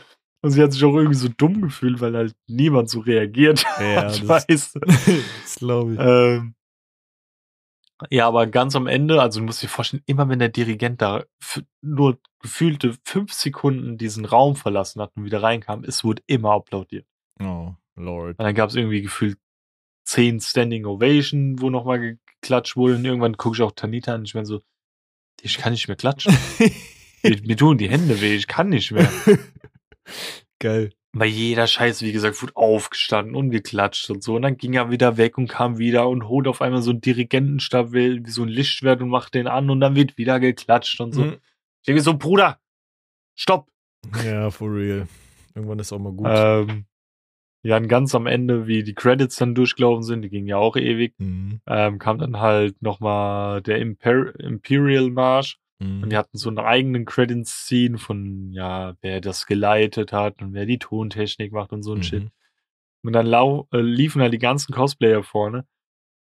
Und sie hat sich auch irgendwie so dumm gefühlt, weil halt niemand so reagiert Ja, hat, das- [laughs] weißt du. das glaube ich. Ähm, ja, aber ganz am Ende, also du musst dir vorstellen, immer wenn der Dirigent da nur gefühlte fünf Sekunden diesen Raum verlassen hat und wieder reinkam, es wurde immer applaudiert. Oh, Lord. Und dann gab es irgendwie gefühlt zehn Standing Ovation, wo nochmal geklatscht wurde. Und irgendwann gucke ich auch Tanita an und ich bin so, ich kann nicht mehr klatschen. [laughs] mir, mir tun die Hände weh, ich kann nicht mehr. [laughs] Geil. Bei jeder Scheiße, wie gesagt, wurde aufgestanden und geklatscht und so. Und dann ging er wieder weg und kam wieder und holt auf einmal so einen Dirigentenstab, wie wie so ein Lichtschwert und macht den an und dann wird wieder geklatscht und so. Mhm. Ich denke so, Bruder, stopp! Ja, for real. Irgendwann ist auch mal gut. Ähm, ja, und ganz am Ende, wie die Credits dann durchgelaufen sind, die gingen ja auch ewig, Mhm. ähm, kam dann halt nochmal der Imper Imperial Marsch. Mhm. Und die hatten so einen eigenen Credit-Scene von, ja, wer das geleitet hat und wer die Tontechnik macht und so ein Shit. Mhm. Und dann lau äh, liefen halt die ganzen Cosplayer vorne. Und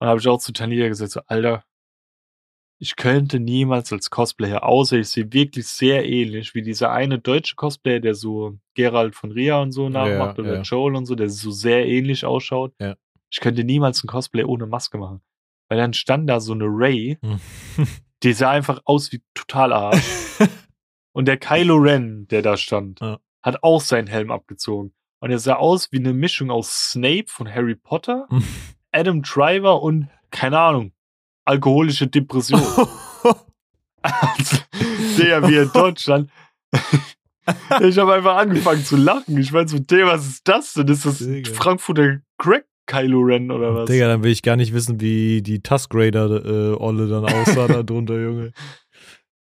dann habe ich auch zu Tania gesagt, so, Alter, ich könnte niemals als Cosplayer, außer ich sehe wirklich sehr ähnlich wie dieser eine deutsche Cosplayer, der so Gerald von Ria und so nachmacht Ja, oder ja. Joel und so, der so sehr ähnlich ausschaut. Ja. Ich könnte niemals einen Cosplay ohne Maske machen. Weil dann stand da so eine Ray, Mhm. [laughs] die sah einfach aus wie total Arsch. [laughs] Und der Kylo Ren, der da stand, Ja. hat auch seinen Helm abgezogen. Und er sah aus wie eine Mischung aus Snape von Harry Potter, Adam Driver und, keine Ahnung, alkoholische Depression. [laughs] also, der wie in Deutschland. [laughs] ich habe einfach angefangen zu lachen. Ich meine so, der, was ist das denn? Ist das Digga. Frankfurter Crack Kylo Ren oder was? Digga, dann will ich gar nicht wissen, wie die Tusk Raider äh, Olle dann aussah da drunter, [laughs] Junge.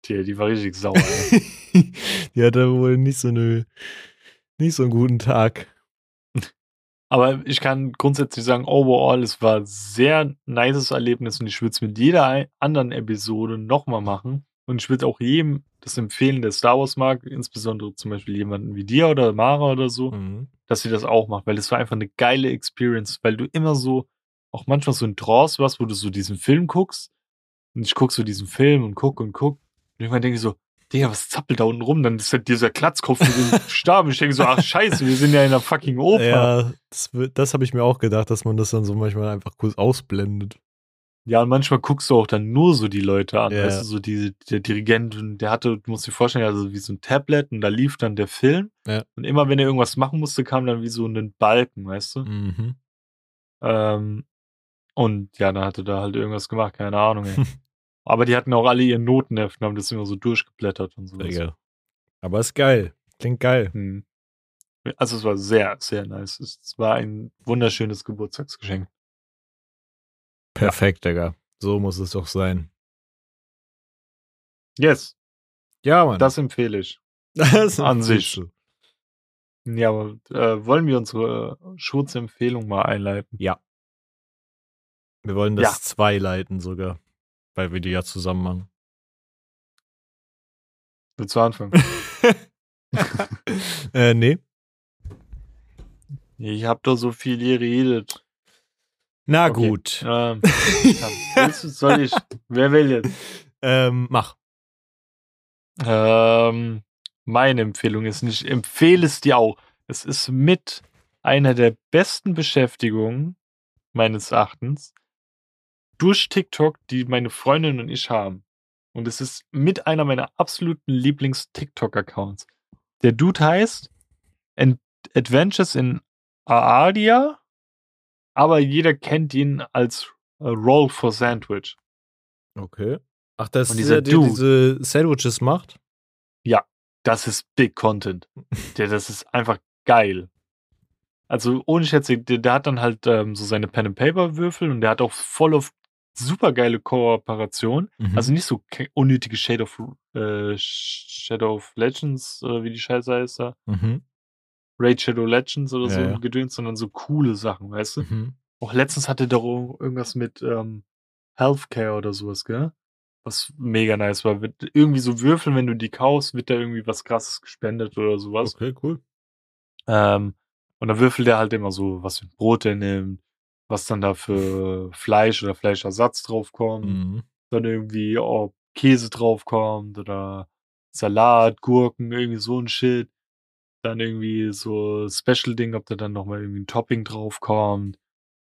Die, die war richtig sauer. ey. [laughs] die hatte wohl nicht so eine, nicht so einen guten Tag. Aber ich kann grundsätzlich sagen, overall, es war ein sehr nices Erlebnis und ich würde es mit jeder anderen Episode nochmal machen. Und ich würde auch jedem das empfehlen, der Star Wars mag, insbesondere zum Beispiel jemanden wie dir oder Mara oder so, Mhm. Dass sie das auch macht, weil es war einfach eine geile Experience, weil du immer so, auch manchmal so in Trance warst, wo du so diesen Film guckst und ich guck so diesen Film und guck und guck und irgendwann denke ich so, Digga, was zappelt da unten rum? Dann ist halt dieser Klatzkopf mit dem [laughs] Stab. Ich denke so, ach scheiße, wir sind ja in einer fucking Oper. Ja, das, das habe ich mir auch gedacht, dass man das dann so manchmal einfach kurz ausblendet. Ja, und manchmal guckst du auch dann nur so die Leute an. Ja. Weißt du, so diese, der Dirigent, und der hatte, du musst dir vorstellen, also wie so ein Tablet und da lief dann der Film. Ja. Und immer wenn er irgendwas machen musste, kam dann wie so ein Balken, weißt du? Mhm. Ähm, und ja, dann hatte da halt irgendwas gemacht, keine Ahnung. [laughs] Aber die hatten auch alle ihren Notenheften, haben das immer so durchgeblättert und so. Digga. Aber ist geil. Klingt geil. Hm. Also es war sehr, sehr nice. Es war ein wunderschönes Geburtstagsgeschenk. Perfekt, Digga. So muss es doch sein. Yes, Ja, Mann. das empfehle ich. [laughs] Das an sich. Ja, aber äh, wollen wir unsere Schutzempfehlung mal einleiten? Ja. Wir wollen das Ja. zwei leiten sogar, weil wir die ja zusammen machen. Willst du anfangen? [laughs] äh, nee. ich habe doch so viel geredet. Na Okay. gut. Ähm, soll ich? Wer will jetzt? [laughs] Ähm, mach. Ähm, meine Empfehlung ist nicht, ich empfehle es dir auch. Es ist mit einer der besten Beschäftigungen meines Erachtens durch TikTok, die meine Freundin und ich haben. Und es ist mit einer meiner absoluten Lieblings-TikTok-Accounts. Der Dude heißt Ad- Adventures in Aadia aber jeder kennt ihn als äh, Roll for Sandwich. Okay. Ach, das ist dieser der, der diese Sandwiches macht? Das ist Big Content. [laughs] Der, das ist einfach geil. Also ohne Schätze, der, der hat dann halt ähm, so seine Pen and Paper Würfel und der hat auch voll auf super geile Kooperation. Mhm. Also nicht so unnötige Shade of äh, Shadow of Legends oder wie die Scheiße heißt da. Mhm. Raid Shadow Legends oder Ja, so ja. gedöns, sondern so coole Sachen, weißt du? Mhm. Auch letztens hatte doch auch irgendwas mit ähm, Healthcare oder sowas, gell? Was mega nice war. Wird irgendwie so Würfeln, wenn du die kaufst, wird da irgendwie was krasses gespendet oder sowas. Okay, cool. Ähm, und dann würfelt er halt immer so, was für ein Brot er nimmt, was dann da für Fleisch oder Fleischersatz draufkommt. Mhm. Dann irgendwie, ob Käse draufkommt oder Salat, Gurken, irgendwie so ein Shit. Dann irgendwie so Special-Ding, ob da dann nochmal irgendwie ein Topping draufkommt.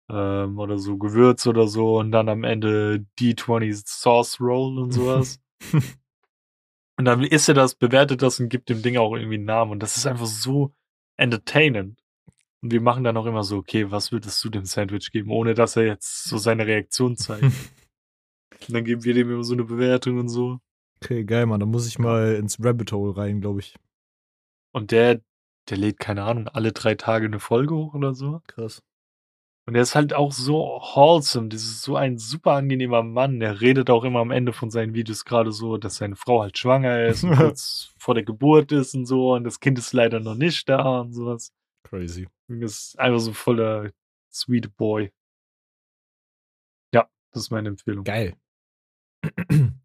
Ähm, oder so Gewürz oder so. Und dann am Ende D20 Sauce Roll und sowas. [laughs] und dann isst er das, bewertet das und gibt dem Ding auch irgendwie einen Namen. Und das ist einfach so entertainend. Und wir machen dann auch immer so, okay, was würdest du dem Sandwich geben, ohne dass er jetzt so seine Reaktion zeigt. [laughs] und dann geben wir dem immer so eine Bewertung und so. Okay, geil, Mann. Da muss ich mal ins Rabbit Hole rein, glaube ich. Und der, der lädt, keine Ahnung, alle drei Tage eine Folge hoch oder so. Krass. Und er ist halt auch so wholesome. Das ist so ein super angenehmer Mann. Der redet auch immer am Ende von seinen Videos gerade so, dass seine Frau halt schwanger ist und [laughs] kurz vor der Geburt ist und so. Und das Kind ist leider noch nicht da und sowas. Crazy. Und Das ist einfach so voller sweet boy. Ja, das ist meine Empfehlung. Geil. [clears throat]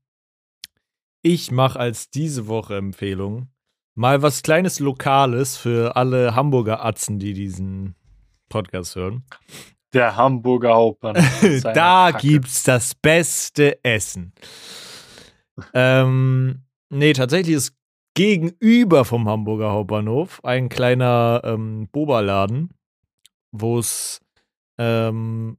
Ich mache als diese Woche Empfehlung mal was kleines Lokales für alle Hamburger Atzen, die diesen Podcast hören. Der Hamburger Hauptbahnhof. [laughs] da Kacke. gibt's das beste Essen. ähm, nee, tatsächlich ist gegenüber vom Hamburger Hauptbahnhof ein kleiner ähm, Boba-Laden, wo es ähm,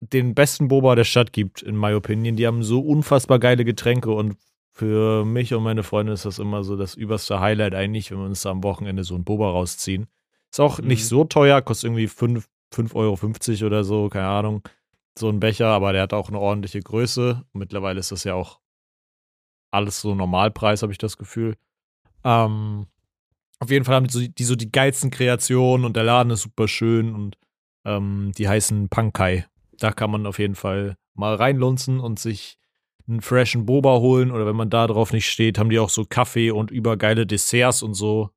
den besten Boba der Stadt gibt, in my opinion. Die haben so unfassbar geile Getränke und für mich und meine Freunde ist das immer so das überste Highlight eigentlich, wenn wir uns da am Wochenende so ein Boba rausziehen. Ist auch nicht Mhm. so teuer, kostet irgendwie 5, 5,50 Euro oder so, keine Ahnung. So ein Becher, aber der hat auch eine ordentliche Größe. Mittlerweile ist das ja auch alles so Normalpreis, habe ich das Gefühl. Ähm, auf jeden Fall haben die so, die so die geilsten Kreationen und der Laden ist super schön und ähm, die heißen Pankai. Da kann man auf jeden Fall mal reinlunzen und sich einen freshen Boba holen oder wenn man da drauf nicht steht, haben die auch so Kaffee und übergeile Desserts und so.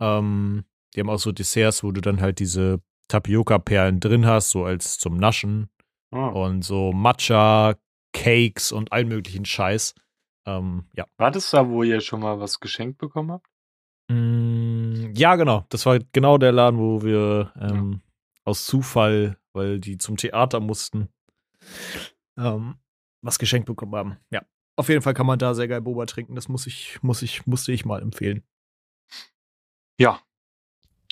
Ähm, die haben auch so Desserts, wo du dann halt diese Tapioca-Perlen drin hast, so als zum Naschen Ah. und so Matcha, Cakes und allen möglichen Scheiß. Ähm, ja. War das da, wo ihr schon mal was geschenkt bekommen habt? Mm, ja, genau. Das war genau der Laden, wo wir ähm, aus Zufall, weil die zum Theater mussten, ähm, was geschenkt bekommen haben. Ja. Auf jeden Fall kann man da sehr geil Boba trinken. Das muss ich, muss ich, musste ich mal empfehlen. Ja.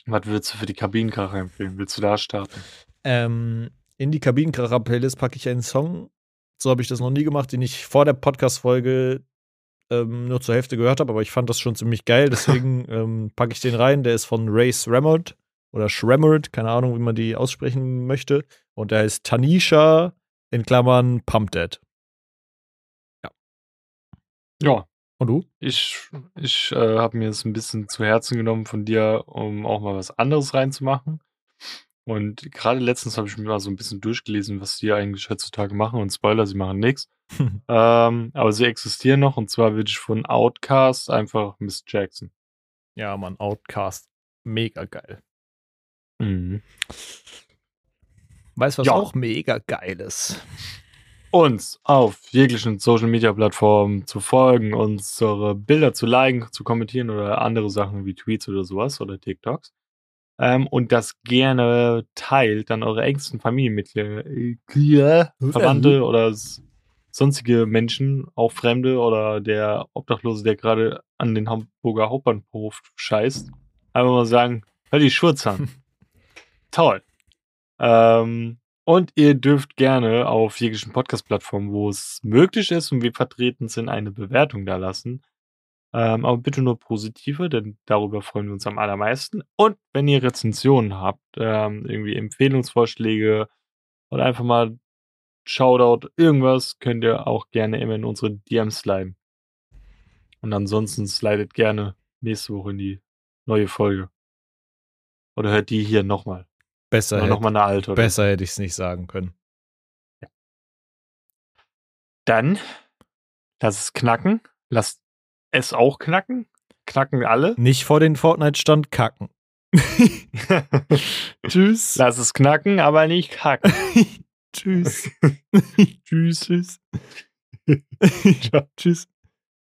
Was würdest du für die Kabinenkracher empfehlen? Willst du da starten? Ähm, in die Kabinenkracher-Playlist packe ich einen Song. So habe ich das noch nie gemacht, den ich vor der Podcast-Folge ähm, nur zur Hälfte gehört habe, aber ich fand das schon ziemlich geil. [laughs] Deswegen ähm, packe ich den rein. Der ist von Ray Shremmerd oder Shremmerd, keine Ahnung, wie man die aussprechen möchte. Und der heißt Tanisha in Klammern Pump Dead. Ja. Und du? Ich, ich äh, habe mir es ein bisschen zu Herzen genommen von dir, um auch mal was anderes reinzumachen. Und gerade letztens habe ich mir mal so ein bisschen durchgelesen, was die eigentlich heutzutage machen. Und Spoiler, sie machen nichts. [laughs] Ähm, aber sie existieren noch. Und zwar würde ich von Outcast einfach Miss Jackson. ja, Mann, Outcast. Mega geil. Mhm. Weißt du, was Ja. auch mega geil ist? Uns auf jeglichen Social Media Plattformen zu folgen, unsere Bilder zu liken, zu kommentieren oder andere Sachen wie Tweets oder sowas oder TikToks. Ähm, und das gerne teilt an eure engsten Familienmitglieder, äh, Verwandte oder s- sonstige Menschen, auch Fremde oder der Obdachlose, der gerade an den Hamburger Hauptbahnhof scheißt. Einfach mal sagen, hör die Schurz an. [laughs] Toll. Ähm, und ihr dürft gerne auf jeglichen Podcast-Plattformen, wo es möglich ist und wir vertreten sind, eine Bewertung da lassen. Ähm, aber bitte nur positive, denn darüber freuen wir uns am allermeisten. Und wenn ihr Rezensionen habt, ähm, irgendwie Empfehlungsvorschläge oder einfach mal Shoutout, irgendwas, könnt ihr auch gerne immer in unsere DMs sliden. Und ansonsten slidet gerne nächste Woche in die neue Folge. Oder hört die hier nochmal. Besser, hätte, nochmal eine alte. Oder besser hätte ich es nicht sagen können. Dann lass es knacken. Lass es auch knacken. Knacken alle. Nicht vor den Fortnite-Stand kacken. [laughs] Tschüss. lass es knacken, aber nicht kacken. [laughs] [laughs] Tschüss. Tschüss. Tschüss. Tschüss.